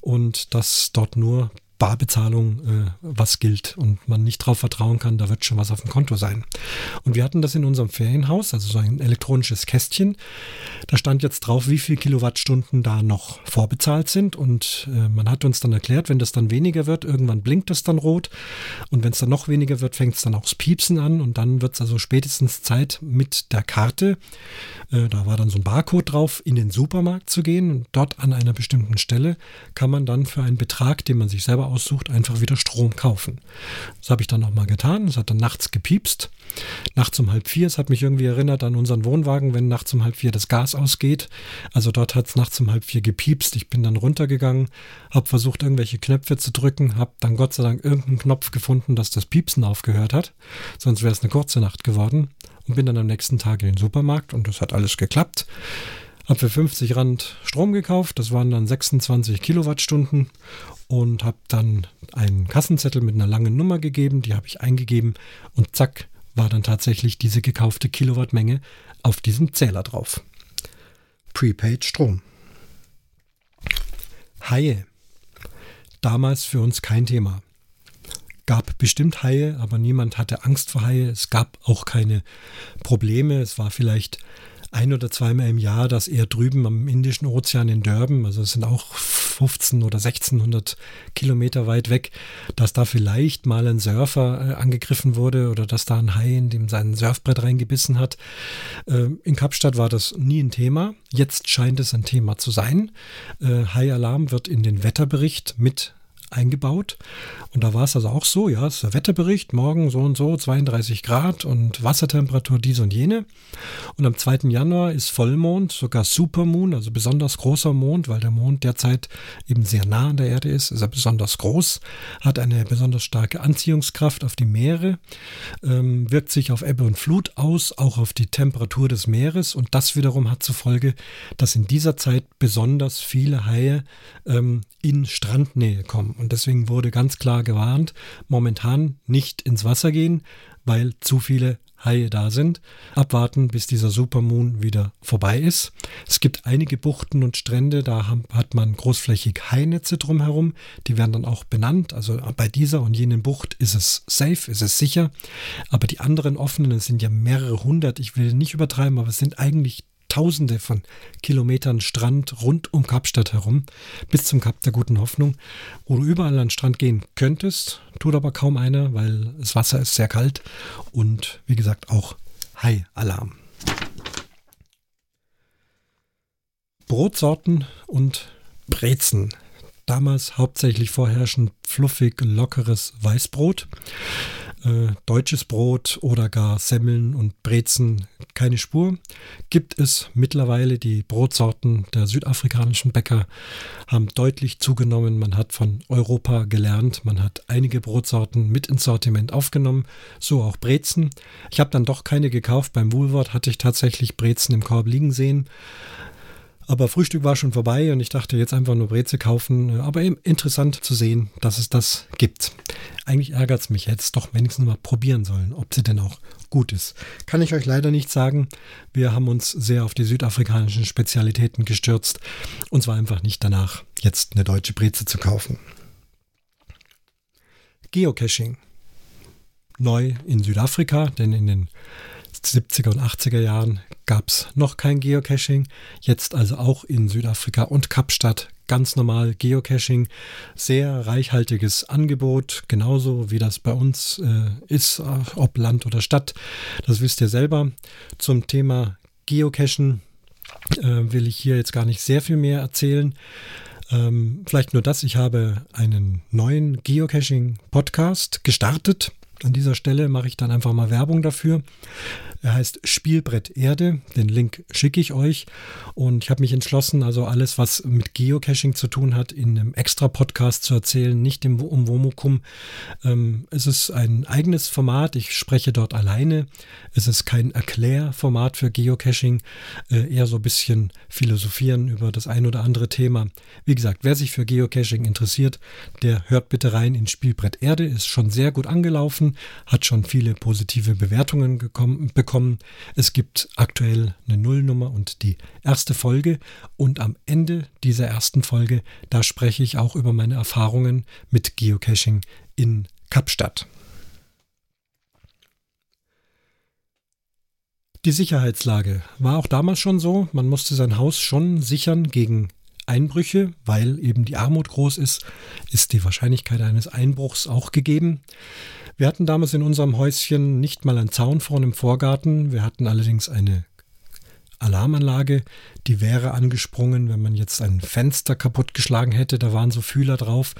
S1: Und dass dort nur Barbezahlung äh, was gilt und man nicht darauf vertrauen kann, da wird schon was auf dem Konto sein. Und wir hatten das in unserem Ferienhaus, also so ein elektronisches Kästchen. Da stand jetzt drauf, wie viele Kilowattstunden da noch vorbezahlt sind und äh, man hat uns dann erklärt, wenn das dann weniger wird, irgendwann blinkt es dann rot und wenn es dann noch weniger wird, fängt es dann auch das Piepsen an und dann wird es also spätestens Zeit mit der Karte, äh, da war dann so ein Barcode drauf, in den Supermarkt zu gehen und dort an einer bestimmten Stelle kann man dann für einen Betrag, den man sich selber aussucht, einfach wieder Strom kaufen. Das habe ich dann nochmal getan. Es hat dann nachts gepiepst. Nachts um halb vier. Es hat mich irgendwie erinnert an unseren Wohnwagen, wenn nachts um halb vier das Gas ausgeht. Also dort hat es nachts um halb vier gepiepst. Ich bin dann runtergegangen, habe versucht, irgendwelche Knöpfe zu drücken, habe dann Gott sei Dank irgendeinen Knopf gefunden, dass das Piepsen aufgehört hat. Sonst wäre es eine kurze Nacht geworden. Und bin dann am nächsten Tag in den Supermarkt und das hat alles geklappt. Habe für 50 Rand Strom gekauft, das waren dann 26 Kilowattstunden und habe dann einen Kassenzettel mit einer langen Nummer gegeben, die habe ich eingegeben und zack war dann tatsächlich diese gekaufte Kilowattmenge auf diesem Zähler drauf. Prepaid Strom. Haie. Damals für uns kein Thema. Gab bestimmt Haie, aber niemand hatte Angst vor Haie. Es gab auch keine Probleme. Es war vielleicht ein oder zweimal im Jahr, dass er drüben am Indischen Ozean in Durban, also es sind auch 15 oder 1600 Kilometer weit weg, dass da vielleicht mal ein Surfer äh, angegriffen wurde oder dass da ein Hai in dem sein Surfbrett reingebissen hat. Äh, in Kapstadt war das nie ein Thema. Jetzt scheint es ein Thema zu sein. Äh, Hai-Alarm wird in den Wetterbericht mit eingebaut. Und da war es also auch so, ja, es ist der Wetterbericht, morgen so und so, 32 Grad und Wassertemperatur dies und jene. Und am 2. Januar ist Vollmond, sogar Supermoon, also besonders großer Mond, weil der Mond derzeit eben sehr nah an der Erde ist, ist er besonders groß, hat eine besonders starke Anziehungskraft auf die Meere, ähm, wirkt sich auf Ebbe und Flut aus, auch auf die Temperatur des Meeres und das wiederum hat zur Folge, dass in dieser Zeit besonders viele Haie ähm, in Strandnähe kommen. Und deswegen wurde ganz klar gewarnt, momentan nicht ins Wasser gehen, weil zu viele Haie da sind. Abwarten, bis dieser Supermoon wieder vorbei ist. Es gibt einige Buchten und Strände, da hat man großflächig Hainetze drumherum. Die werden dann auch benannt. Also bei dieser und jenen Bucht ist es safe, ist es sicher. Aber die anderen offenen, es sind ja mehrere hundert, ich will nicht übertreiben, aber es sind eigentlich Tausende von Kilometern Strand rund um Kapstadt herum, bis zum Kap der Guten Hoffnung, wo du überall an den Strand gehen könntest, tut aber kaum einer, weil das Wasser ist sehr kalt und wie gesagt auch Hai-Alarm. Brotsorten und Brezen. Damals hauptsächlich vorherrschend fluffig, lockeres Weißbrot äh, deutsches Brot oder gar Semmeln und Brezen keine Spur. Gibt es mittlerweile die Brotsorten der südafrikanischen Bäcker haben deutlich zugenommen. Man hat von Europa gelernt. Man hat einige Brotsorten mit ins Sortiment aufgenommen, so auch Brezen. Ich habe dann doch keine gekauft. Beim Woolworth hatte ich tatsächlich Brezen im Korb liegen sehen. Aber Frühstück war schon vorbei und ich dachte jetzt einfach nur Breze kaufen. Aber eben interessant zu sehen, dass es das gibt. Eigentlich ärgert es mich, es doch wenigstens mal probieren sollen, ob sie denn auch gut ist. Kann ich euch leider nicht sagen. Wir haben uns sehr auf die südafrikanischen Spezialitäten gestürzt und zwar einfach nicht danach, jetzt eine deutsche Breze zu kaufen. Geocaching. Neu in Südafrika, denn in den 70er und 80er Jahren gab es noch kein Geocaching. Jetzt also auch in Südafrika und Kapstadt ganz normal Geocaching. Sehr reichhaltiges Angebot, genauso wie das bei uns äh, ist, ob Land oder Stadt. Das wisst ihr selber. Zum Thema Geocachen äh, will ich hier jetzt gar nicht sehr viel mehr erzählen. Ähm, vielleicht nur das, ich habe einen neuen Geocaching-Podcast gestartet. An dieser Stelle mache ich dann einfach mal Werbung dafür. Er heißt Spielbrett Erde. Den Link schicke ich euch. Und ich habe mich entschlossen, also alles, was mit Geocaching zu tun hat, in einem extra Podcast zu erzählen, nicht im Umwomukum. Ähm, es ist ein eigenes Format. Ich spreche dort alleine. Es ist kein Erklärformat für Geocaching. Äh, eher so ein bisschen philosophieren über das ein oder andere Thema. Wie gesagt, wer sich für Geocaching interessiert, der hört bitte rein in Spielbrett Erde. Ist schon sehr gut angelaufen, hat schon viele positive Bewertungen gekommen, bekommen bekommen. Es gibt aktuell eine Nullnummer und die erste Folge. Und am Ende dieser ersten Folge, da spreche ich auch über meine Erfahrungen mit Geocaching in Kapstadt. Die Sicherheitslage war auch damals schon so. Man musste sein Haus schon sichern gegen Einbrüche, weil eben die Armut groß ist, ist die Wahrscheinlichkeit eines Einbruchs auch gegeben. Wir hatten damals in unserem Häuschen nicht mal einen Zaun vorne im Vorgarten. Wir hatten allerdings eine Alarmanlage, die wäre angesprungen, wenn man jetzt ein Fenster kaputtgeschlagen hätte. Da waren so Fühler drauf.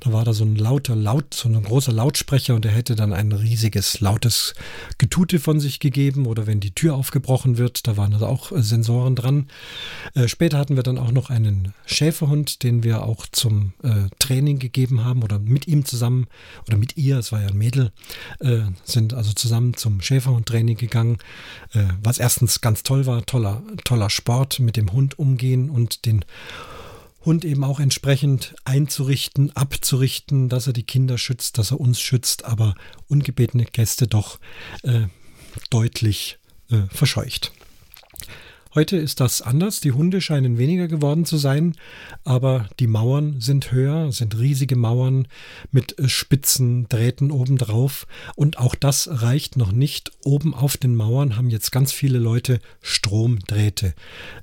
S1: Da war da so ein lauter Laut, so ein großer Lautsprecher und der hätte dann ein riesiges lautes Getute von sich gegeben. Oder wenn die Tür aufgebrochen wird, da waren also auch Sensoren dran. Äh, später hatten wir dann auch noch einen Schäferhund, den wir auch zum äh, Training gegeben haben oder mit ihm zusammen oder mit ihr, es war ja ein Mädel, äh, sind also zusammen zum Schäferhundtraining gegangen, äh, was erstens ganz toll war, toller, toller Sport mit dem Hund umgehen und den Hund eben auch entsprechend einzurichten, abzurichten, dass er die Kinder schützt, dass er uns schützt, aber ungebetene Gäste doch äh, deutlich äh, verscheucht. Heute ist das anders. Die Hunde scheinen weniger geworden zu sein, aber die Mauern sind höher, sind riesige Mauern mit äh, spitzen Drähten obendrauf. Und auch das reicht noch nicht. Oben auf den Mauern haben jetzt ganz viele Leute Stromdrähte.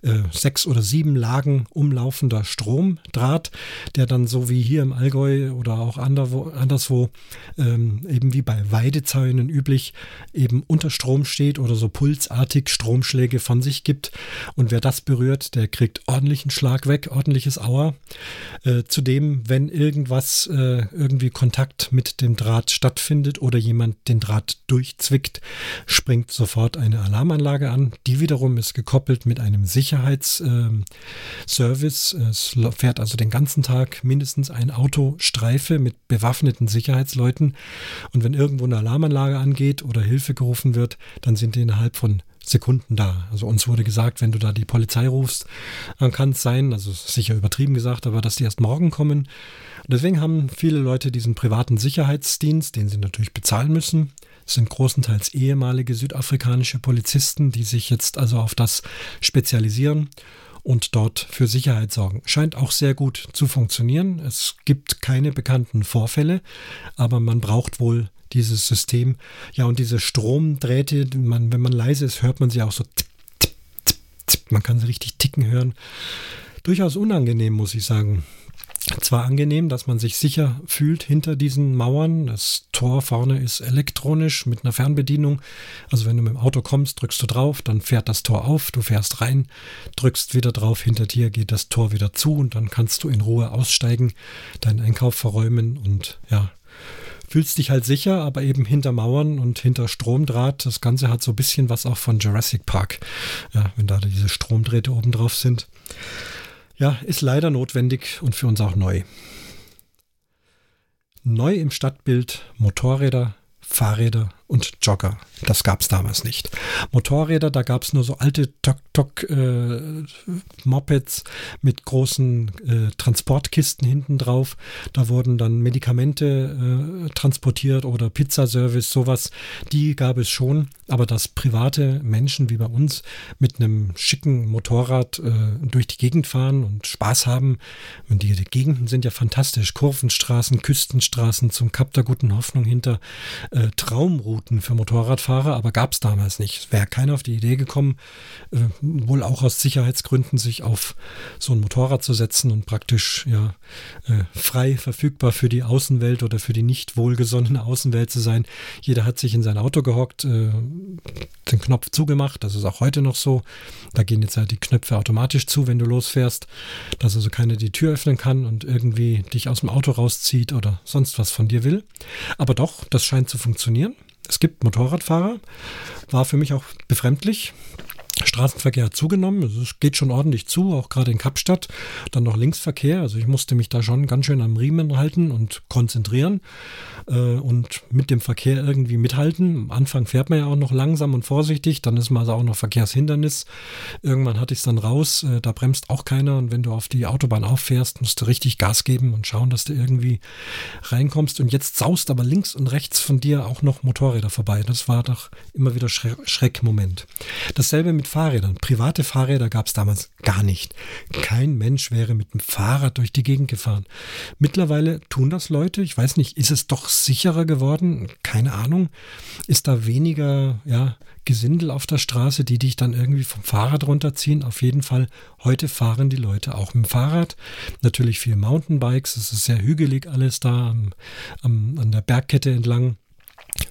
S1: Äh, sechs oder sieben Lagen umlaufender Stromdraht, der dann so wie hier im Allgäu oder auch anderswo, ähm, eben wie bei Weidezäunen üblich, eben unter Strom steht oder so pulsartig Stromschläge von sich gibt Und wer das berührt, der kriegt ordentlichen Schlag weg, ordentliches Auer. Äh, zudem, wenn irgendwas, äh, irgendwie Kontakt mit dem Draht stattfindet oder jemand den Draht durchzwickt, springt sofort eine Alarmanlage an. Die wiederum ist gekoppelt mit einem Sicherheitsservice. Ähm, es fährt also den ganzen Tag mindestens ein Autostreife mit bewaffneten Sicherheitsleuten. Und wenn irgendwo eine Alarmanlage angeht oder Hilfe gerufen wird, dann sind die innerhalb von Sekunden da. Also uns wurde gesagt, wenn du da die Polizei rufst, dann kann es sein, also sicher übertrieben gesagt, aber dass die erst morgen kommen. Und deswegen haben viele Leute diesen privaten Sicherheitsdienst, den sie natürlich bezahlen müssen. Es sind großenteils ehemalige südafrikanische Polizisten, die sich jetzt also auf das spezialisieren und dort für Sicherheit sorgen. Scheint auch sehr gut zu funktionieren. Es gibt keine bekannten Vorfälle, aber man braucht wohl dieses System. Ja, und diese Stromdrähte, man, wenn man leise ist, hört man sie auch so. Tipp, tipp, tipp, man kann sie richtig ticken hören. Durchaus unangenehm, muss ich sagen zwar angenehm, dass man sich sicher fühlt hinter diesen Mauern. Das Tor vorne ist elektronisch mit einer Fernbedienung. Also wenn du mit dem Auto kommst, drückst du drauf, dann fährt das Tor auf, du fährst rein, drückst wieder drauf, hinter dir geht das Tor wieder zu und dann kannst du in Ruhe aussteigen, deinen Einkauf verräumen und ja, fühlst dich halt sicher, aber eben hinter Mauern und hinter Stromdraht. Das Ganze hat so ein bisschen was auch von Jurassic Park, ja, wenn da diese Stromdrähte oben drauf sind. Ja, ist leider notwendig und für uns auch neu. Neu im Stadtbild Motorräder, Fahrräder und Jogger. Das gab es damals nicht. Motorräder, da gab es nur so alte Tok-Tok-Mopeds äh, mit großen äh, Transportkisten hinten drauf. Da wurden dann Medikamente äh, transportiert oder Pizzaservice, sowas. Die gab es schon. Aber dass private Menschen wie bei uns mit einem schicken Motorrad äh, durch die Gegend fahren und Spaß haben, und die, die Gegenden sind ja fantastisch. Kurvenstraßen, Küstenstraßen zum Kap der guten Hoffnung hinter äh, Traumrouten für Motorradfahrer, aber gab es damals nicht. Es wäre keiner auf die Idee gekommen, äh, wohl auch aus Sicherheitsgründen, sich auf so ein Motorrad zu setzen und praktisch ja äh, frei verfügbar für die Außenwelt oder für die nicht wohlgesonnene Außenwelt zu sein. Jeder hat sich in sein Auto gehockt, äh, den Knopf zugemacht. Das ist auch heute noch so. Da gehen jetzt halt die Knöpfe automatisch zu, wenn du losfährst, dass also keiner die Tür öffnen kann und irgendwie dich aus dem Auto rauszieht oder sonst was von dir will. Aber doch, das scheint zu funktionieren. Es gibt Motorradfahrer, war für mich auch befremdlich. Straßenverkehr hat zugenommen, also es geht schon ordentlich zu, auch gerade in Kapstadt. Dann noch Linksverkehr, also ich musste mich da schon ganz schön am Riemen halten und konzentrieren äh, und mit dem Verkehr irgendwie mithalten. Am Anfang fährt man ja auch noch langsam und vorsichtig, dann ist man also auch noch Verkehrshindernis. Irgendwann hatte ich es dann raus, äh, da bremst auch keiner und wenn du auf die Autobahn auffährst, musst du richtig Gas geben und schauen, dass du irgendwie reinkommst. Und jetzt saust aber links und rechts von dir auch noch Motorräder vorbei. Das war doch immer wieder Schreckmoment. Dasselbe mit mit Fahrrädern. Private Fahrräder gab es damals gar nicht. Kein Mensch wäre mit dem Fahrrad durch die Gegend gefahren. Mittlerweile tun das Leute. Ich weiß nicht, ist es doch sicherer geworden? Keine Ahnung. Ist da weniger ja, Gesindel auf der Straße, die dich dann irgendwie vom Fahrrad runterziehen? Auf jeden Fall, heute fahren die Leute auch mit dem Fahrrad. Natürlich viel Mountainbikes. Es ist sehr hügelig alles da am, am, an der Bergkette entlang.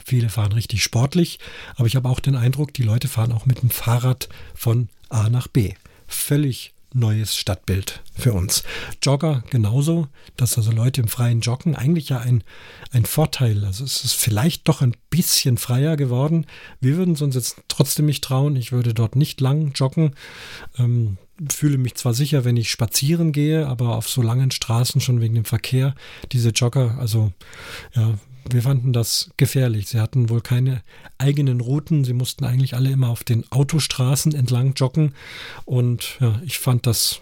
S1: Viele fahren richtig sportlich, aber ich habe auch den Eindruck, die Leute fahren auch mit dem Fahrrad von A nach B. Völlig neues Stadtbild für uns. Jogger genauso, dass also Leute im freien Joggen eigentlich ja ein, ein Vorteil. Also es ist vielleicht doch ein bisschen freier geworden. Wir würden es uns jetzt trotzdem nicht trauen. Ich würde dort nicht lang joggen. Ähm, fühle mich zwar sicher, wenn ich spazieren gehe, aber auf so langen Straßen schon wegen dem Verkehr, diese Jogger, also ja, wir fanden das gefährlich. Sie hatten wohl keine eigenen Routen. Sie mussten eigentlich alle immer auf den Autostraßen entlang joggen. Und ja, ich fand das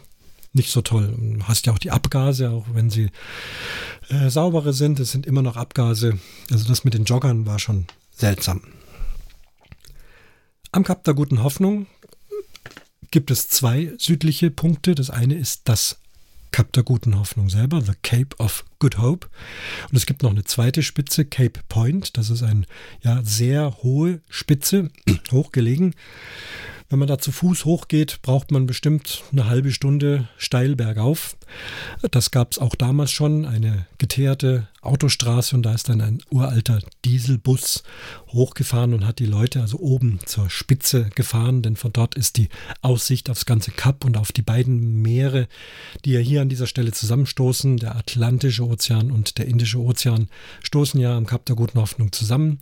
S1: nicht so toll. Du hast ja auch die Abgase, auch wenn sie äh, saubere sind. Es sind immer noch Abgase. Also das mit den Joggern war schon seltsam. Am Kap der Guten Hoffnung gibt es zwei südliche Punkte. Das eine ist das Kap der Guten Hoffnung selber, The Cape of Good Hope. Und es gibt noch eine zweite Spitze, Cape Point. Das ist eine ja, sehr hohe Spitze, hochgelegen. Wenn man da zu Fuß hochgeht, braucht man bestimmt eine halbe Stunde steil bergauf. Das gab es auch damals schon, eine geteerte Autostraße und da ist dann ein uralter Dieselbus hochgefahren und hat die Leute also oben zur Spitze gefahren, denn von dort ist die Aussicht aufs ganze Kap und auf die beiden Meere, die ja hier an dieser Stelle zusammenstoßen. Der Atlantische Ozean und der Indische Ozean stoßen ja am Kap der Guten Hoffnung zusammen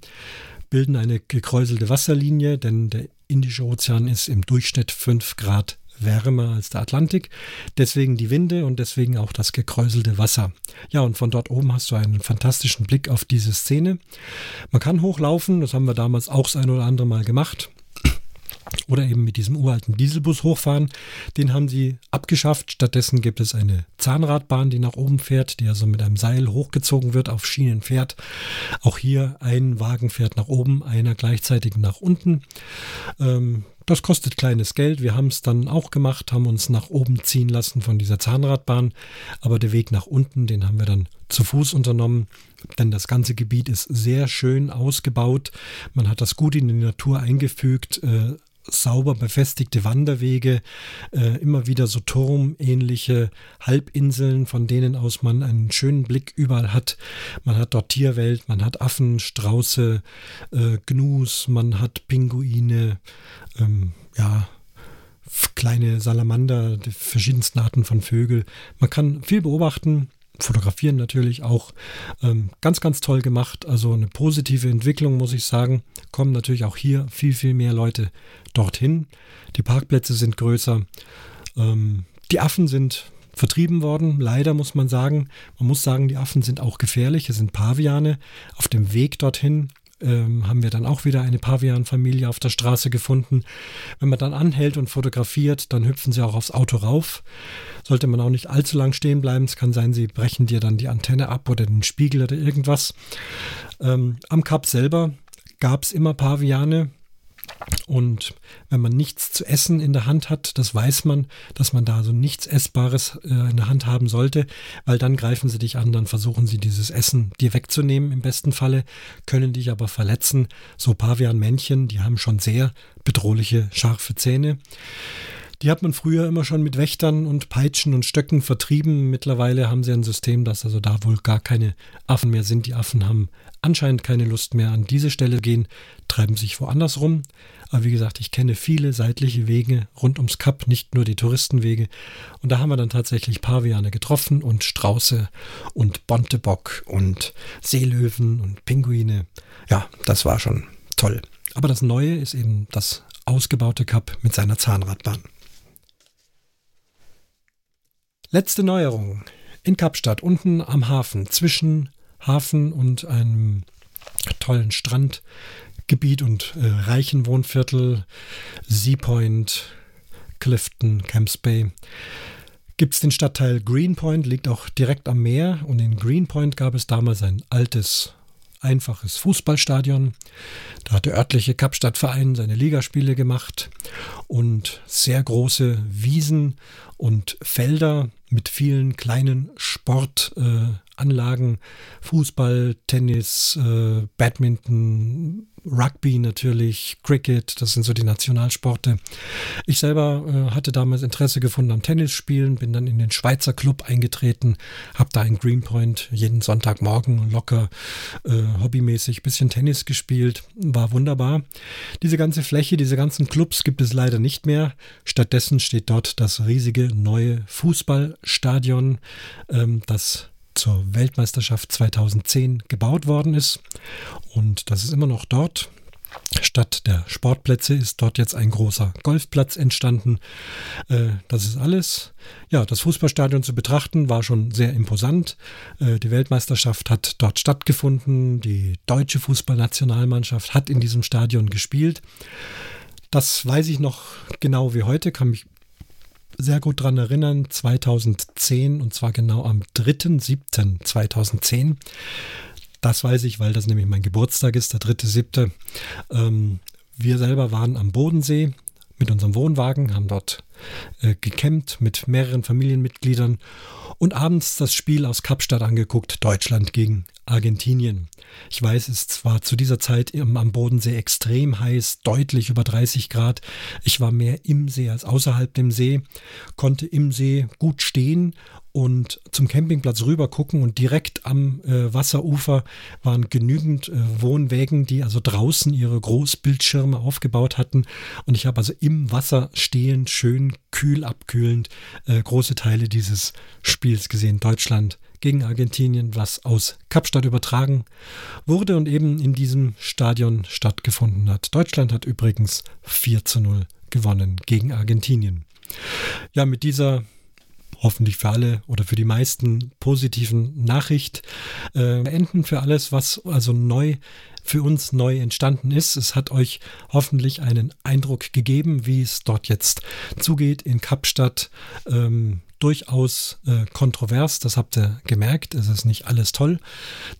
S1: bilden eine gekräuselte Wasserlinie, denn der Indische Ozean ist im Durchschnitt 5 Grad wärmer als der Atlantik. Deswegen die Winde und deswegen auch das gekräuselte Wasser. Ja, und von dort oben hast du einen fantastischen Blick auf diese Szene. Man kann hochlaufen, das haben wir damals auch das ein oder andere Mal gemacht. Oder eben mit diesem uralten Dieselbus hochfahren. Den haben sie abgeschafft. Stattdessen gibt es eine Zahnradbahn, die nach oben fährt, die also mit einem Seil hochgezogen wird, auf Schienen fährt. Auch hier ein Wagen fährt nach oben, einer gleichzeitig nach unten. Ähm, das kostet kleines Geld. Wir haben es dann auch gemacht, haben uns nach oben ziehen lassen von dieser Zahnradbahn. Aber der Weg nach unten, den haben wir dann zu Fuß unternommen. Denn das ganze Gebiet ist sehr schön ausgebaut. Man hat das gut in die Natur eingefügt. Äh, sauber befestigte Wanderwege, äh, immer wieder so turmähnliche Halbinseln, von denen aus man einen schönen Blick überall hat. Man hat dort Tierwelt, man hat Affen, Strauße, äh, Gnus, man hat Pinguine, ähm, ja, kleine Salamander, verschiedensten Arten von Vögel. Man kann viel beobachten, fotografieren natürlich auch. Ähm, ganz, ganz toll gemacht. Also eine positive Entwicklung, muss ich sagen. Kommen natürlich auch hier viel, viel mehr Leute dorthin. Die Parkplätze sind größer. Ähm, die Affen sind vertrieben worden. Leider muss man sagen, man muss sagen, die Affen sind auch gefährlich. Es sind Paviane. Auf dem Weg dorthin ähm, haben wir dann auch wieder eine Pavian-Familie auf der Straße gefunden. Wenn man dann anhält und fotografiert, dann hüpfen sie auch aufs Auto rauf. Sollte man auch nicht allzu lang stehen bleiben. Es kann sein, sie brechen dir dann die Antenne ab oder den Spiegel oder irgendwas. Ähm, am Kap selber gab es immer Paviane. Und wenn man nichts zu essen in der Hand hat, das weiß man, dass man da so nichts Essbares äh, in der Hand haben sollte, weil dann greifen sie dich an, dann versuchen sie dieses Essen dir wegzunehmen im besten Falle, können dich aber verletzen. So Pavianmännchen, die haben schon sehr bedrohliche, scharfe Zähne. Die hat man früher immer schon mit Wächtern und Peitschen und Stöcken vertrieben. Mittlerweile haben sie ein System, dass also da wohl gar keine Affen mehr sind. Die Affen haben anscheinend keine Lust mehr an diese Stelle gehen, treiben sich woanders rum. Aber wie gesagt, ich kenne viele seitliche Wege rund ums Kap, nicht nur die Touristenwege. Und da haben wir dann tatsächlich Paviane getroffen und Strauße und Bontebock und Seelöwen und Pinguine. Ja, das war schon toll. Aber das Neue ist eben das ausgebaute Kap mit seiner Zahnradbahn. Letzte Neuerung. In Kapstadt, unten am Hafen, zwischen Hafen und einem tollen Strandgebiet und äh, reichen Wohnviertel, Sea Point, Clifton, Camps Bay, gibt es den Stadtteil Greenpoint, liegt auch direkt am Meer. Und in Greenpoint gab es damals ein altes einfaches Fußballstadion. Da hat der örtliche Kapstadtverein seine Ligaspiele gemacht und sehr große Wiesen und Felder mit vielen kleinen Sportanlagen, Fußball, Tennis, äh, Badminton, Rugby natürlich, Cricket, das sind so die Nationalsporte. Ich selber äh, hatte damals Interesse gefunden am Tennisspielen, bin dann in den Schweizer Club eingetreten, habe da in Greenpoint jeden Sonntagmorgen locker äh, hobbymäßig bisschen Tennis gespielt, war wunderbar. Diese ganze Fläche, diese ganzen Clubs gibt es leider nicht mehr. Stattdessen steht dort das riesige neue Fußballstadion, ähm, das zur Weltmeisterschaft 2010 gebaut worden ist. Und das ist immer noch dort. Statt der Sportplätze ist dort jetzt ein großer Golfplatz entstanden. Äh, das ist alles. Ja, das Fußballstadion zu betrachten war schon sehr imposant. Äh, die Weltmeisterschaft hat dort stattgefunden. Die deutsche Fußballnationalmannschaft hat in diesem Stadion gespielt. Das weiß ich noch genau wie heute, kann mich sehr gut daran erinnern, 2010 und zwar genau am 3.7.2010. Das weiß ich, weil das nämlich mein Geburtstag ist, der 3.7. Ähm, wir selber waren am Bodensee mit unserem Wohnwagen, haben dort äh, gecampt mit mehreren Familienmitgliedern und abends das Spiel aus Kapstadt angeguckt, Deutschland gegen Argentinien. Ich weiß, es war zu dieser Zeit am Bodensee extrem heiß, deutlich über 30 Grad. Ich war mehr im See als außerhalb dem See, konnte im See gut stehen und zum Campingplatz rüber gucken und direkt am äh, Wasserufer waren genügend äh, Wohnwägen, die also draußen ihre Großbildschirme aufgebaut hatten und ich habe also im Wasser stehend schön kühl abkühlend äh, große Teile dieses Spiels gesehen. Deutschland gegen Argentinien, was aus Kapstadt übertragen wurde und eben in diesem Stadion stattgefunden hat. Deutschland hat übrigens 4 zu 0 gewonnen gegen Argentinien. Ja, mit dieser hoffentlich für alle oder für die meisten positiven Nachricht äh, enden für alles, was also neu für uns neu entstanden ist. Es hat euch hoffentlich einen Eindruck gegeben, wie es dort jetzt zugeht in Kapstadt. Ähm, durchaus äh, kontrovers, das habt ihr gemerkt, es ist nicht alles toll.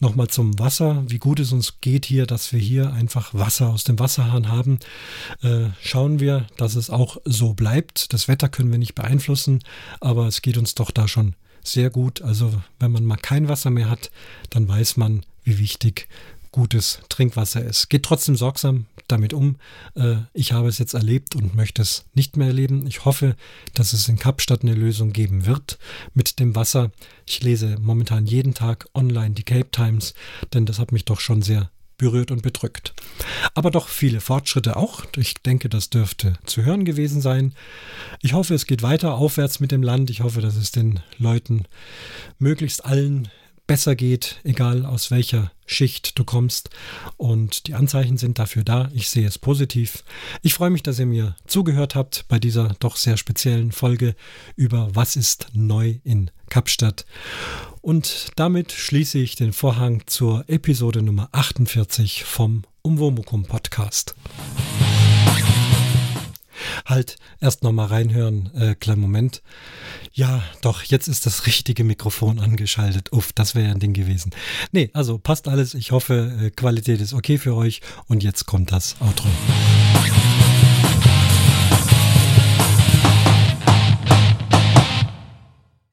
S1: Nochmal zum Wasser, wie gut es uns geht hier, dass wir hier einfach Wasser aus dem Wasserhahn haben. Äh, schauen wir, dass es auch so bleibt. Das Wetter können wir nicht beeinflussen, aber es geht uns doch da schon sehr gut. Also wenn man mal kein Wasser mehr hat, dann weiß man, wie wichtig gutes Trinkwasser ist. Geht trotzdem sorgsam damit um. Äh, ich habe es jetzt erlebt und möchte es nicht mehr erleben. Ich hoffe, dass es in Kapstadt eine Lösung geben wird mit dem Wasser. Ich lese momentan jeden Tag online die Cape Times, denn das hat mich doch schon sehr berührt und bedrückt. Aber doch viele Fortschritte auch. Ich denke, das dürfte zu hören gewesen sein. Ich hoffe, es geht weiter aufwärts mit dem Land. Ich hoffe, dass es den Leuten möglichst allen besser geht, egal aus welcher Schicht du kommst. Und die Anzeichen sind dafür da. Ich sehe es positiv. Ich freue mich, dass ihr mir zugehört habt bei dieser doch sehr speziellen Folge über Was ist neu in Kapstadt. Und damit schließe ich den Vorhang zur Episode Nummer 48 vom Umwomukum Podcast. Halt, erst nochmal reinhören, äh, kleinen Moment. Ja, doch, jetzt ist das richtige Mikrofon angeschaltet. Uff, das wäre ja ein Ding gewesen. Nee, also passt alles. Ich hoffe, äh, Qualität ist okay für euch. Und jetzt kommt das Outro.